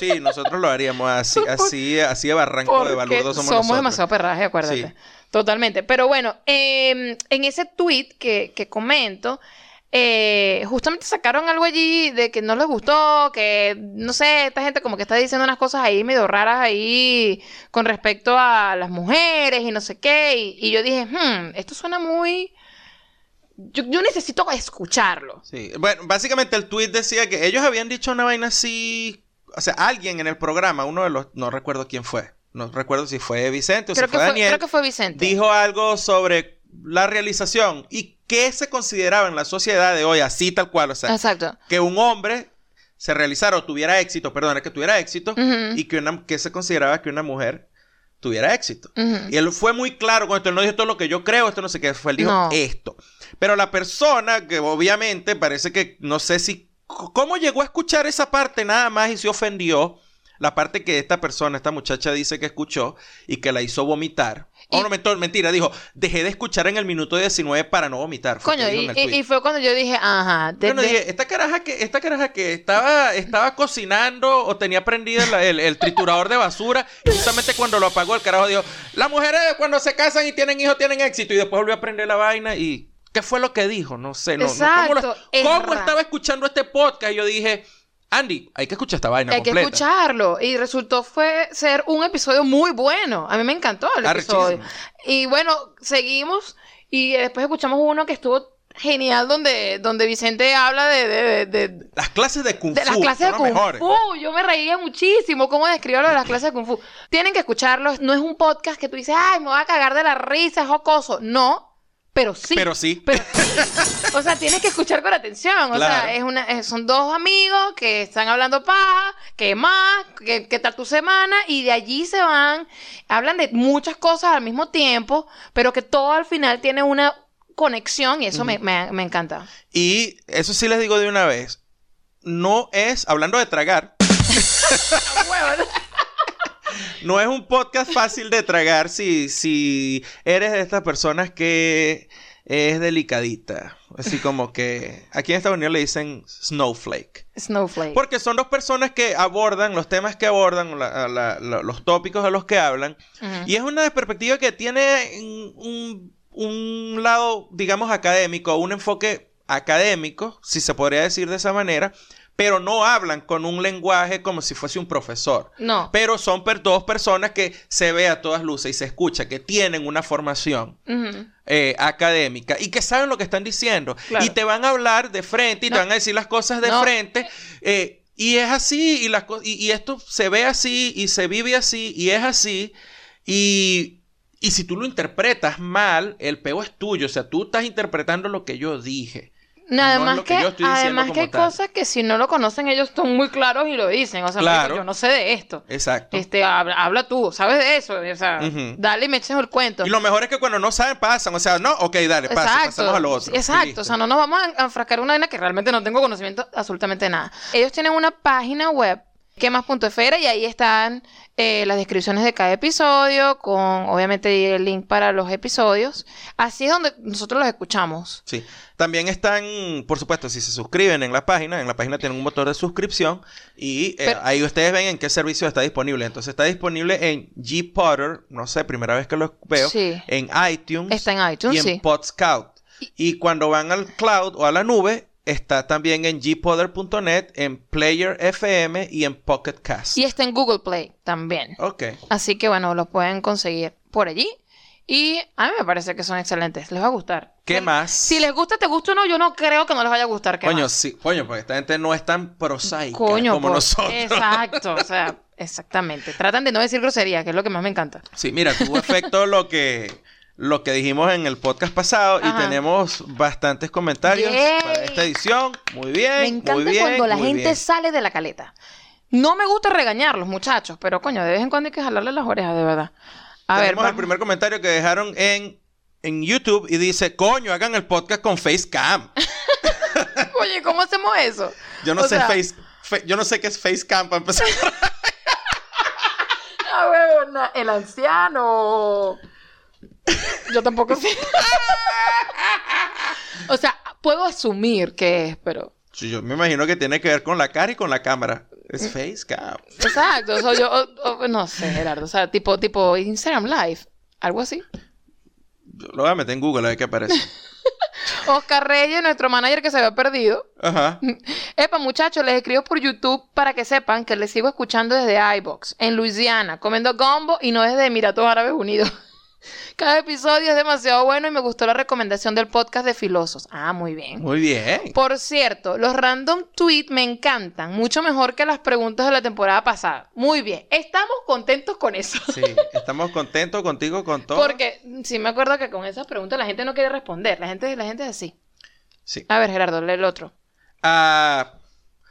Sí, nosotros lo haríamos así, así, así de barranco de balurdo somos, somos nosotros. demasiado perraje, acuérdate. Sí. Totalmente. Pero bueno, eh, en ese tweet que, que comento, eh, justamente sacaron algo allí de que no les gustó, que no sé, esta gente como que está diciendo unas cosas ahí medio raras ahí con respecto a las mujeres y no sé qué. Y, y yo dije, hmm, esto suena muy. Yo, yo necesito escucharlo. Sí. Bueno, básicamente el tweet decía que ellos habían dicho una vaina así. O sea, alguien en el programa, uno de los. No recuerdo quién fue. No recuerdo si fue Vicente o Creo si fue, Daniel. creo que fue Vicente. Dijo algo sobre la realización y qué se consideraba en la sociedad de hoy, así tal cual. O sea, Exacto. que un hombre se realizara o tuviera éxito, perdón, que tuviera éxito, y que, una, que se consideraba que una mujer tuviera éxito. Y él fue muy claro con esto. Él no dijo esto es lo que yo creo, esto no sé qué. Fue, él dijo No. esto. Pero la persona que obviamente parece que no sé si. ¿Cómo llegó a escuchar esa parte nada más y se ofendió? La parte que esta persona, esta muchacha dice que escuchó y que la hizo vomitar. Y- Oh, no, mento- mentira, dijo, dejé de escuchar en el minuto 19 para no vomitar. Coño, y, y- fue cuando yo dije, ajá, de- Yo no de- dije, esta caraja que, esta caraja que estaba, estaba cocinando o tenía prendido el, el- el triturador de basura y justamente cuando lo apagó el carajo dijo, las mujeres cuando se casan y tienen hijos tienen éxito y después volvió a prender la vaina y ¿qué fue lo que dijo? No sé, no, no, ¿cómo, lo- Exacto, cómo estaba escuchando este podcast? Y yo dije, Andy, hay que escuchar esta vaina hay que escucharlo. Y resultó fue ser un episodio muy bueno. A mí me encantó el episodio. Y bueno, seguimos y después escuchamos uno que estuvo genial donde, donde Vicente habla de, de, de- de- Las clases de Kung de las Fu clases de Kung. Fu. Yo me reía muchísimo cómo describió lo de las clases de Kung Fu. Tienen que escucharlo. No es un podcast que tú dices, ay, me voy a cagar de la risa, es jocoso. No, pero sí. Pero sí. Pero sí. O sea, tienes que escuchar con atención. O Claro. sea, es una, es- son dos amigos que están hablando paja, ¿qué más? ¿Qué, qué tal tu semana? Y de allí se van, hablan de muchas cosas al mismo tiempo, pero que todo al final tiene una conexión y eso me, me- me encanta. Y eso sí les digo de una vez, no es, hablando de tragar, No es un podcast fácil de tragar si, si eres de estas personas que es delicadita. Así como que aquí en Estados Unidos le dicen snowflake. Snowflake. Porque son dos personas que abordan los temas que abordan, la- la- la- los tópicos de los que hablan. Y es una perspectiva que tiene un, un lado, digamos, académico, un enfoque académico, si se podría decir de esa manera, pero no hablan con un lenguaje como si fuese un profesor. No. Pero son per- dos personas que se ve a todas luces y se escucha, que tienen una formación eh, académica y que saben lo que están diciendo. Claro. Y te van a hablar de frente y No. te van a decir las cosas de No. frente. eh, y es así, y, las y esto se ve así, y se vive así, y es así. Y, y si tú lo interpretas mal, el peo es tuyo. O sea, tú estás interpretando lo que yo dije. No, No es además que que, yo estoy además que hay tal. cosas que si no lo conocen ellos están muy claros y lo dicen. O sea, Claro. yo no sé de esto. Exacto. Este, habla, habla tú, ¿sabes de eso? O sea, Ujú. dale y me eches el cuento. Y lo mejor es que cuando no saben, pasan. O sea, no, ok, dale, pasa, pasamos a lo otro. Exacto, o sea, no nos vamos a enfrascar en una vaina que realmente no tengo conocimiento absolutamente nada. Ellos tienen una página web ¿Qué más punto FR? Y ahí están eh, las descripciones de cada episodio, con obviamente el link para los episodios. Así es donde nosotros los escuchamos. Sí. También están, por supuesto, si se suscriben en la página, en la página tienen un motor de suscripción y eh, Pero- ahí ustedes ven en qué servicio está disponible. Entonces está disponible en G-Potter, no sé, primera vez que lo veo, Sí. en iTunes Está en iTunes, y en sí. Podscout. Y cuando van al cloud o a la nube, está también en gpotter.net, en Player FM y en Pocket Cast. Y está en Google Play también. Ok. Así que bueno, los pueden conseguir por allí. Y a mí me parece que son excelentes. Les va a gustar. ¿Qué más? Si les gusta, te gusta o no, yo no creo que no les vaya a gustar. ¿Qué Coño, más? sí, coño, porque esta gente no es tan prosaica Coño, como por- nosotros. Exacto, o sea, exactamente. Tratan de no decir grosería, que es lo que más me encanta. Sí, mira, tuvo efecto lo que, lo que dijimos en el podcast pasado y tenemos bastantes comentarios para esta edición. Muy bien, Me encanta muy bien, cuando la gente bien. sale de la caleta. No me gusta regañarlos, muchachos, pero coño, de vez en cuando hay que jalarle las orejas, de verdad. A ver, Tenemos el primer comentario que dejaron en, en YouTube y dice, coño, hagan el podcast con Facecam. Oye, ¿cómo hacemos eso? Yo no O sé sea, face, fe- yo no sé qué es Facecam para empezar. El anciano. Yo tampoco sé. o sea, puedo asumir que es, pero. Sí, yo me imagino que tiene que ver con la cara y con la cámara. Es Facecam. Exacto. O sea, yo o- o- no sé, Gerardo. O sea, tipo, tipo Instagram Live. Algo así. Yo lo voy a meter en Google a ver qué aparece. Oscar Reyes, nuestro manager que se había perdido. Ajá. Epa, muchachos, les escribo por YouTube para que sepan que les sigo escuchando desde iBox, en Luisiana, comiendo gombo y no desde Emiratos Árabes Unidos. Cada episodio es demasiado bueno y me gustó la recomendación del podcast de Filosos. Ah, muy bien. Muy bien. Por cierto, los random tweets me encantan, mucho mejor que las preguntas de la temporada pasada. Muy bien, estamos contentos con eso. Sí, estamos contentos contigo con todo. Porque sí me acuerdo que con esas preguntas la gente no quiere responder. La gente, la gente es así. Sí. A ver, Gerardo, lee el otro. Ah,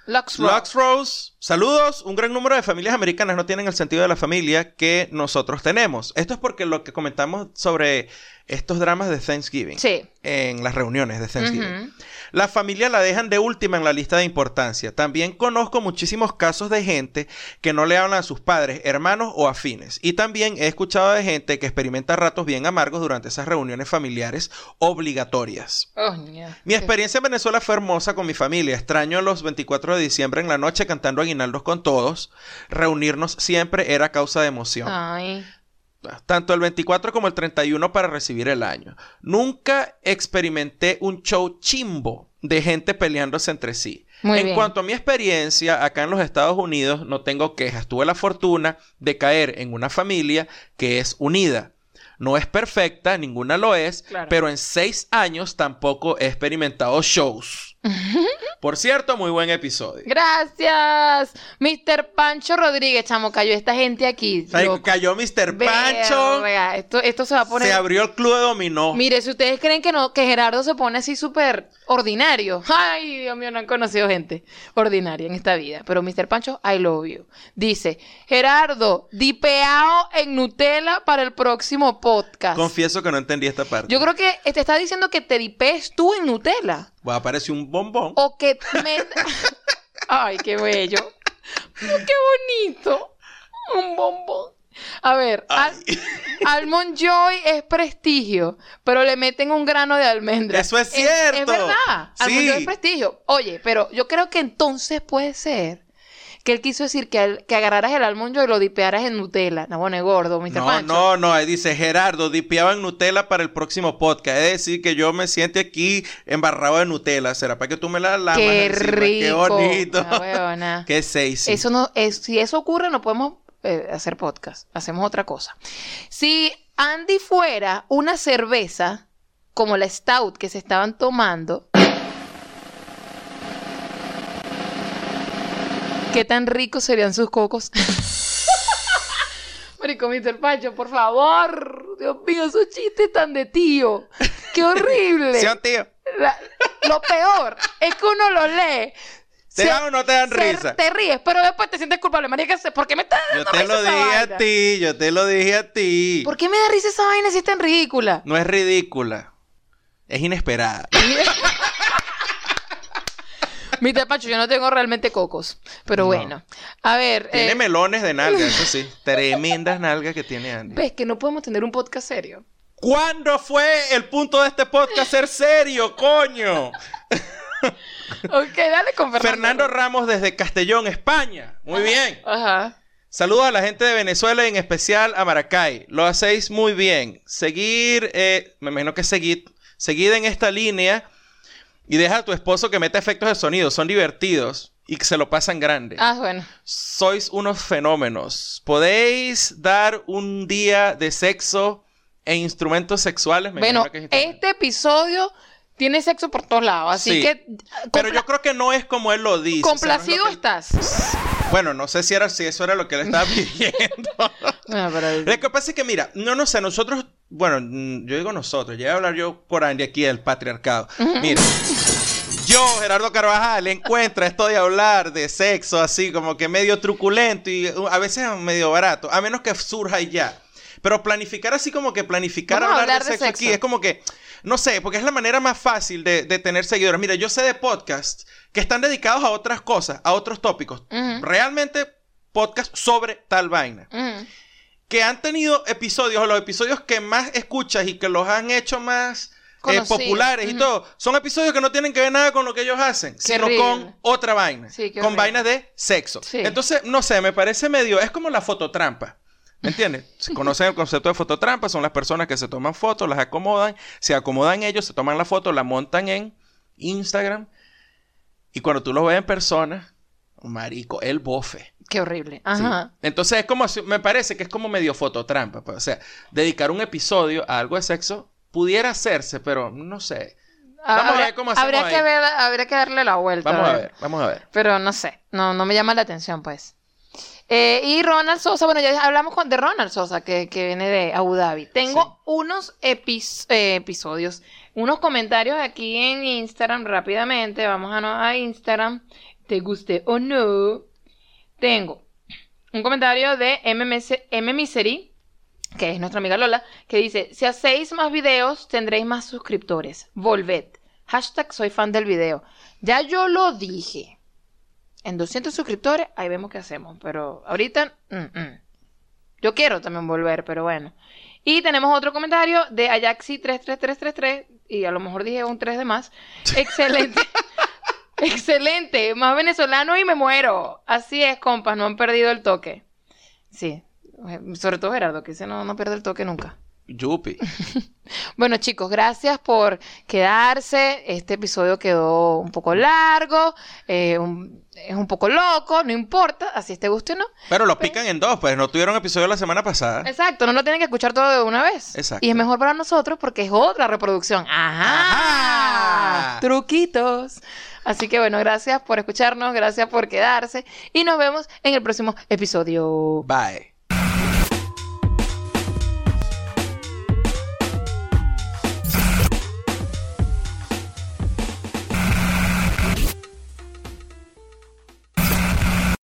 Lux Rock. Lux Rose, saludos. Un gran número de familias americanas no tienen el sentido de la familia que nosotros tenemos. Esto es porque lo que comentamos sobre estos dramas de Thanksgiving Sí. en las reuniones de Thanksgiving. La familia la dejan de última en la lista de importancia. También conozco muchísimos casos de gente que no le hablan a sus padres, hermanos o afines. Y también he escuchado de gente que experimenta ratos bien amargos durante esas reuniones familiares obligatorias. Coño. Mi experiencia en Venezuela fue hermosa con mi familia. Extraño los 24 de diciembre en la noche cantando aguinaldos con todos. Reunirnos siempre era causa de emoción. Ay. Tanto el 24 como el 31 para recibir el año. Nunca experimenté un show chimbo de gente peleándose entre sí. Muy en bien. cuanto a mi experiencia, acá en los Estados Unidos no tengo quejas. Tuve la fortuna de caer en una familia que es unida. No es perfecta, ninguna lo es, Claro. pero en seis años tampoco he experimentado shows. Por cierto, muy buen episodio. Gracias. Mr. Pancho Rodríguez, chamo, cayó esta gente aquí. Cayó Mr. Pancho. Esto, esto se va a poner. Se abrió el club de dominó. Mire, si ustedes creen que no, que Gerardo se pone así súper ordinario. Ay, Dios mío, no han conocido gente ordinaria en esta vida. Pero Mr. Pancho, I love you. Dice, Gerardo, dipeado en Nutella para el próximo podcast. Confieso que no entendí esta parte. Yo creo que te está diciendo que te dipees tú en Nutella. Va a aparecer un bombón. O que me... Ay, qué bello. Qué bonito. Un bombón. A ver, al-. Almond Joy es prestigio, pero le meten un grano de almendra. Eso es cierto. Es, verdad. Almond Sí. Joy es prestigio. Oye, pero yo creo que entonces puede ser que él quiso decir que, al- que agarraras el Almond Joy y lo dipearas en Nutella. No, bueno, gordo, Mr. No, Pancho. no, no, ahí dice Gerardo, dipeaba en Nutella para el próximo podcast. Es decir, que yo me siente aquí embarrado de Nutella. ¿Será para que tú me la lamas? Qué encima? rico. Qué bonito. Qué seis. Eso no, es, si eso ocurre, no podemos eh, hacer podcast. Hacemos otra cosa. Si Andy fuera una cerveza como la Stout que se estaban tomando, ¿qué tan ricos serían sus cocos? Marico, Mr. Pancho, por favor. Dios mío, esos chistes tan de tío. ¡Qué horrible! ¿Sí, tío? La- lo peor es que uno lo lee. ¿Te dan o no te dan se- risa? Te ríes, pero después te sientes culpable. Marica, ¿por qué me estás Yo dando te risa lo esa dije vaina? a ti, yo te lo dije a ti. ¿Por qué me da risa esa vaina si es tan ridícula? No es ridícula. Es inesperada. Mi Pacho, yo no tengo realmente cocos. Pero No. bueno. A ver. Tiene eh, melones de nalga, eso sí. Tremendas nalgas que tiene Andy. ¿Ves que no podemos tener un podcast serio? ¿Cuándo fue el punto de este podcast ser serio, coño? Ok, dale con Fernando. Fernando Ramos desde Castellón, España. Muy bien. Ajá. Saludos a la gente de Venezuela y en especial a Maracay. Lo hacéis muy bien. Seguir, eh, me imagino que seguid, seguid en esta línea y deja a tu esposo que meta efectos de sonido. Son divertidos y que se lo pasan grande. Ah, bueno. Sois unos fenómenos. ¿Podéis dar un día de sexo e instrumentos sexuales? Me Bueno, que este episodio tiene sexo por todos lados. Así Sí. que. Pero yo creo que no es como él lo dice. o sea, no es lo Complacido él- estás. Bueno, no sé si, era, si eso era lo que él estaba pidiendo. Bueno, pero- Lo que pasa es que, mira, no, no sé, nosotros, bueno, mm, yo digo nosotros, ya voy a hablar yo por Andy aquí del patriarcado. Mira, yo, Gerardo Carvajal, encuentra esto de hablar de sexo así como que medio truculento y uh, a veces medio barato, a menos que surja y ya. Pero planificar así como que planificar hablar, hablar de, de sexo sexo. aquí es como que, no sé, porque es la manera más fácil de, de tener seguidores. Mira, yo sé de podcasts que están dedicados a otras cosas, a otros tópicos. Realmente podcasts sobre tal vaina que han tenido episodios, o los episodios que más escuchas y que los han hecho más eh, populares y todo, son episodios que no tienen que ver nada con lo que ellos hacen, sino horrible. con otra vaina, Sí, con horrible. vainas de sexo. Sí. Entonces, no sé, me parece medio, es como la fototrampa. ¿Me entiendes? Conocen el concepto de fototrampa, son las personas que se toman fotos, las acomodan, se acomodan ellos, se toman la foto, la montan en Instagram y cuando tú lo ves en persona, marico, el bofe. Qué horrible. Sí. Ajá. Entonces es como, me parece que es como medio fototrampa. pues, O sea, dedicar un episodio a algo de sexo pudiera hacerse, pero no sé. Vamos a ver cómo hacemos habría ahí. que ver, habría que darle la vuelta. Vamos a ver, vamos a ver. Pero no sé, no, no me llama la atención, pues. Eh, y Ronald Sosa, bueno, ya hablamos de Ronald Sosa, que, que viene de Abu Dhabi. Tengo Sí. unos epis- eh, episodios, unos comentarios aquí en Instagram rápidamente. Vamos a, Instagram, te guste o no. Tengo un comentario de MMC M Misery, que es nuestra amiga Lola, que dice, si hacéis más videos, tendréis más suscriptores. Volved. Hashtag soy fan del video. Ya yo lo dije. En 200 suscriptores, ahí vemos qué hacemos. Pero ahorita, mm, mm. yo quiero también volver, pero bueno. Y tenemos otro comentario de Ajaxi33333, y a lo mejor dije un 3 de más. Excelente. Excelente. Más venezolano y me muero. Así es, compas, no han perdido el toque. Sí. Sobre todo Gerardo, que ese no, no pierde el toque nunca. Yupi. Bueno, chicos, gracias por quedarse. Este episodio quedó un poco largo, eh, un- es un poco loco, no importa, así te guste o no. Pero lo pican en dos, pues no tuvieron episodio la semana pasada. Exacto, no lo tienen que escuchar todo de una vez. Exacto. Y es mejor para nosotros porque es otra reproducción. Ajá. Ajá. Truquitos. Así que bueno, gracias por escucharnos, gracias por quedarse y nos vemos en el próximo episodio. Bye.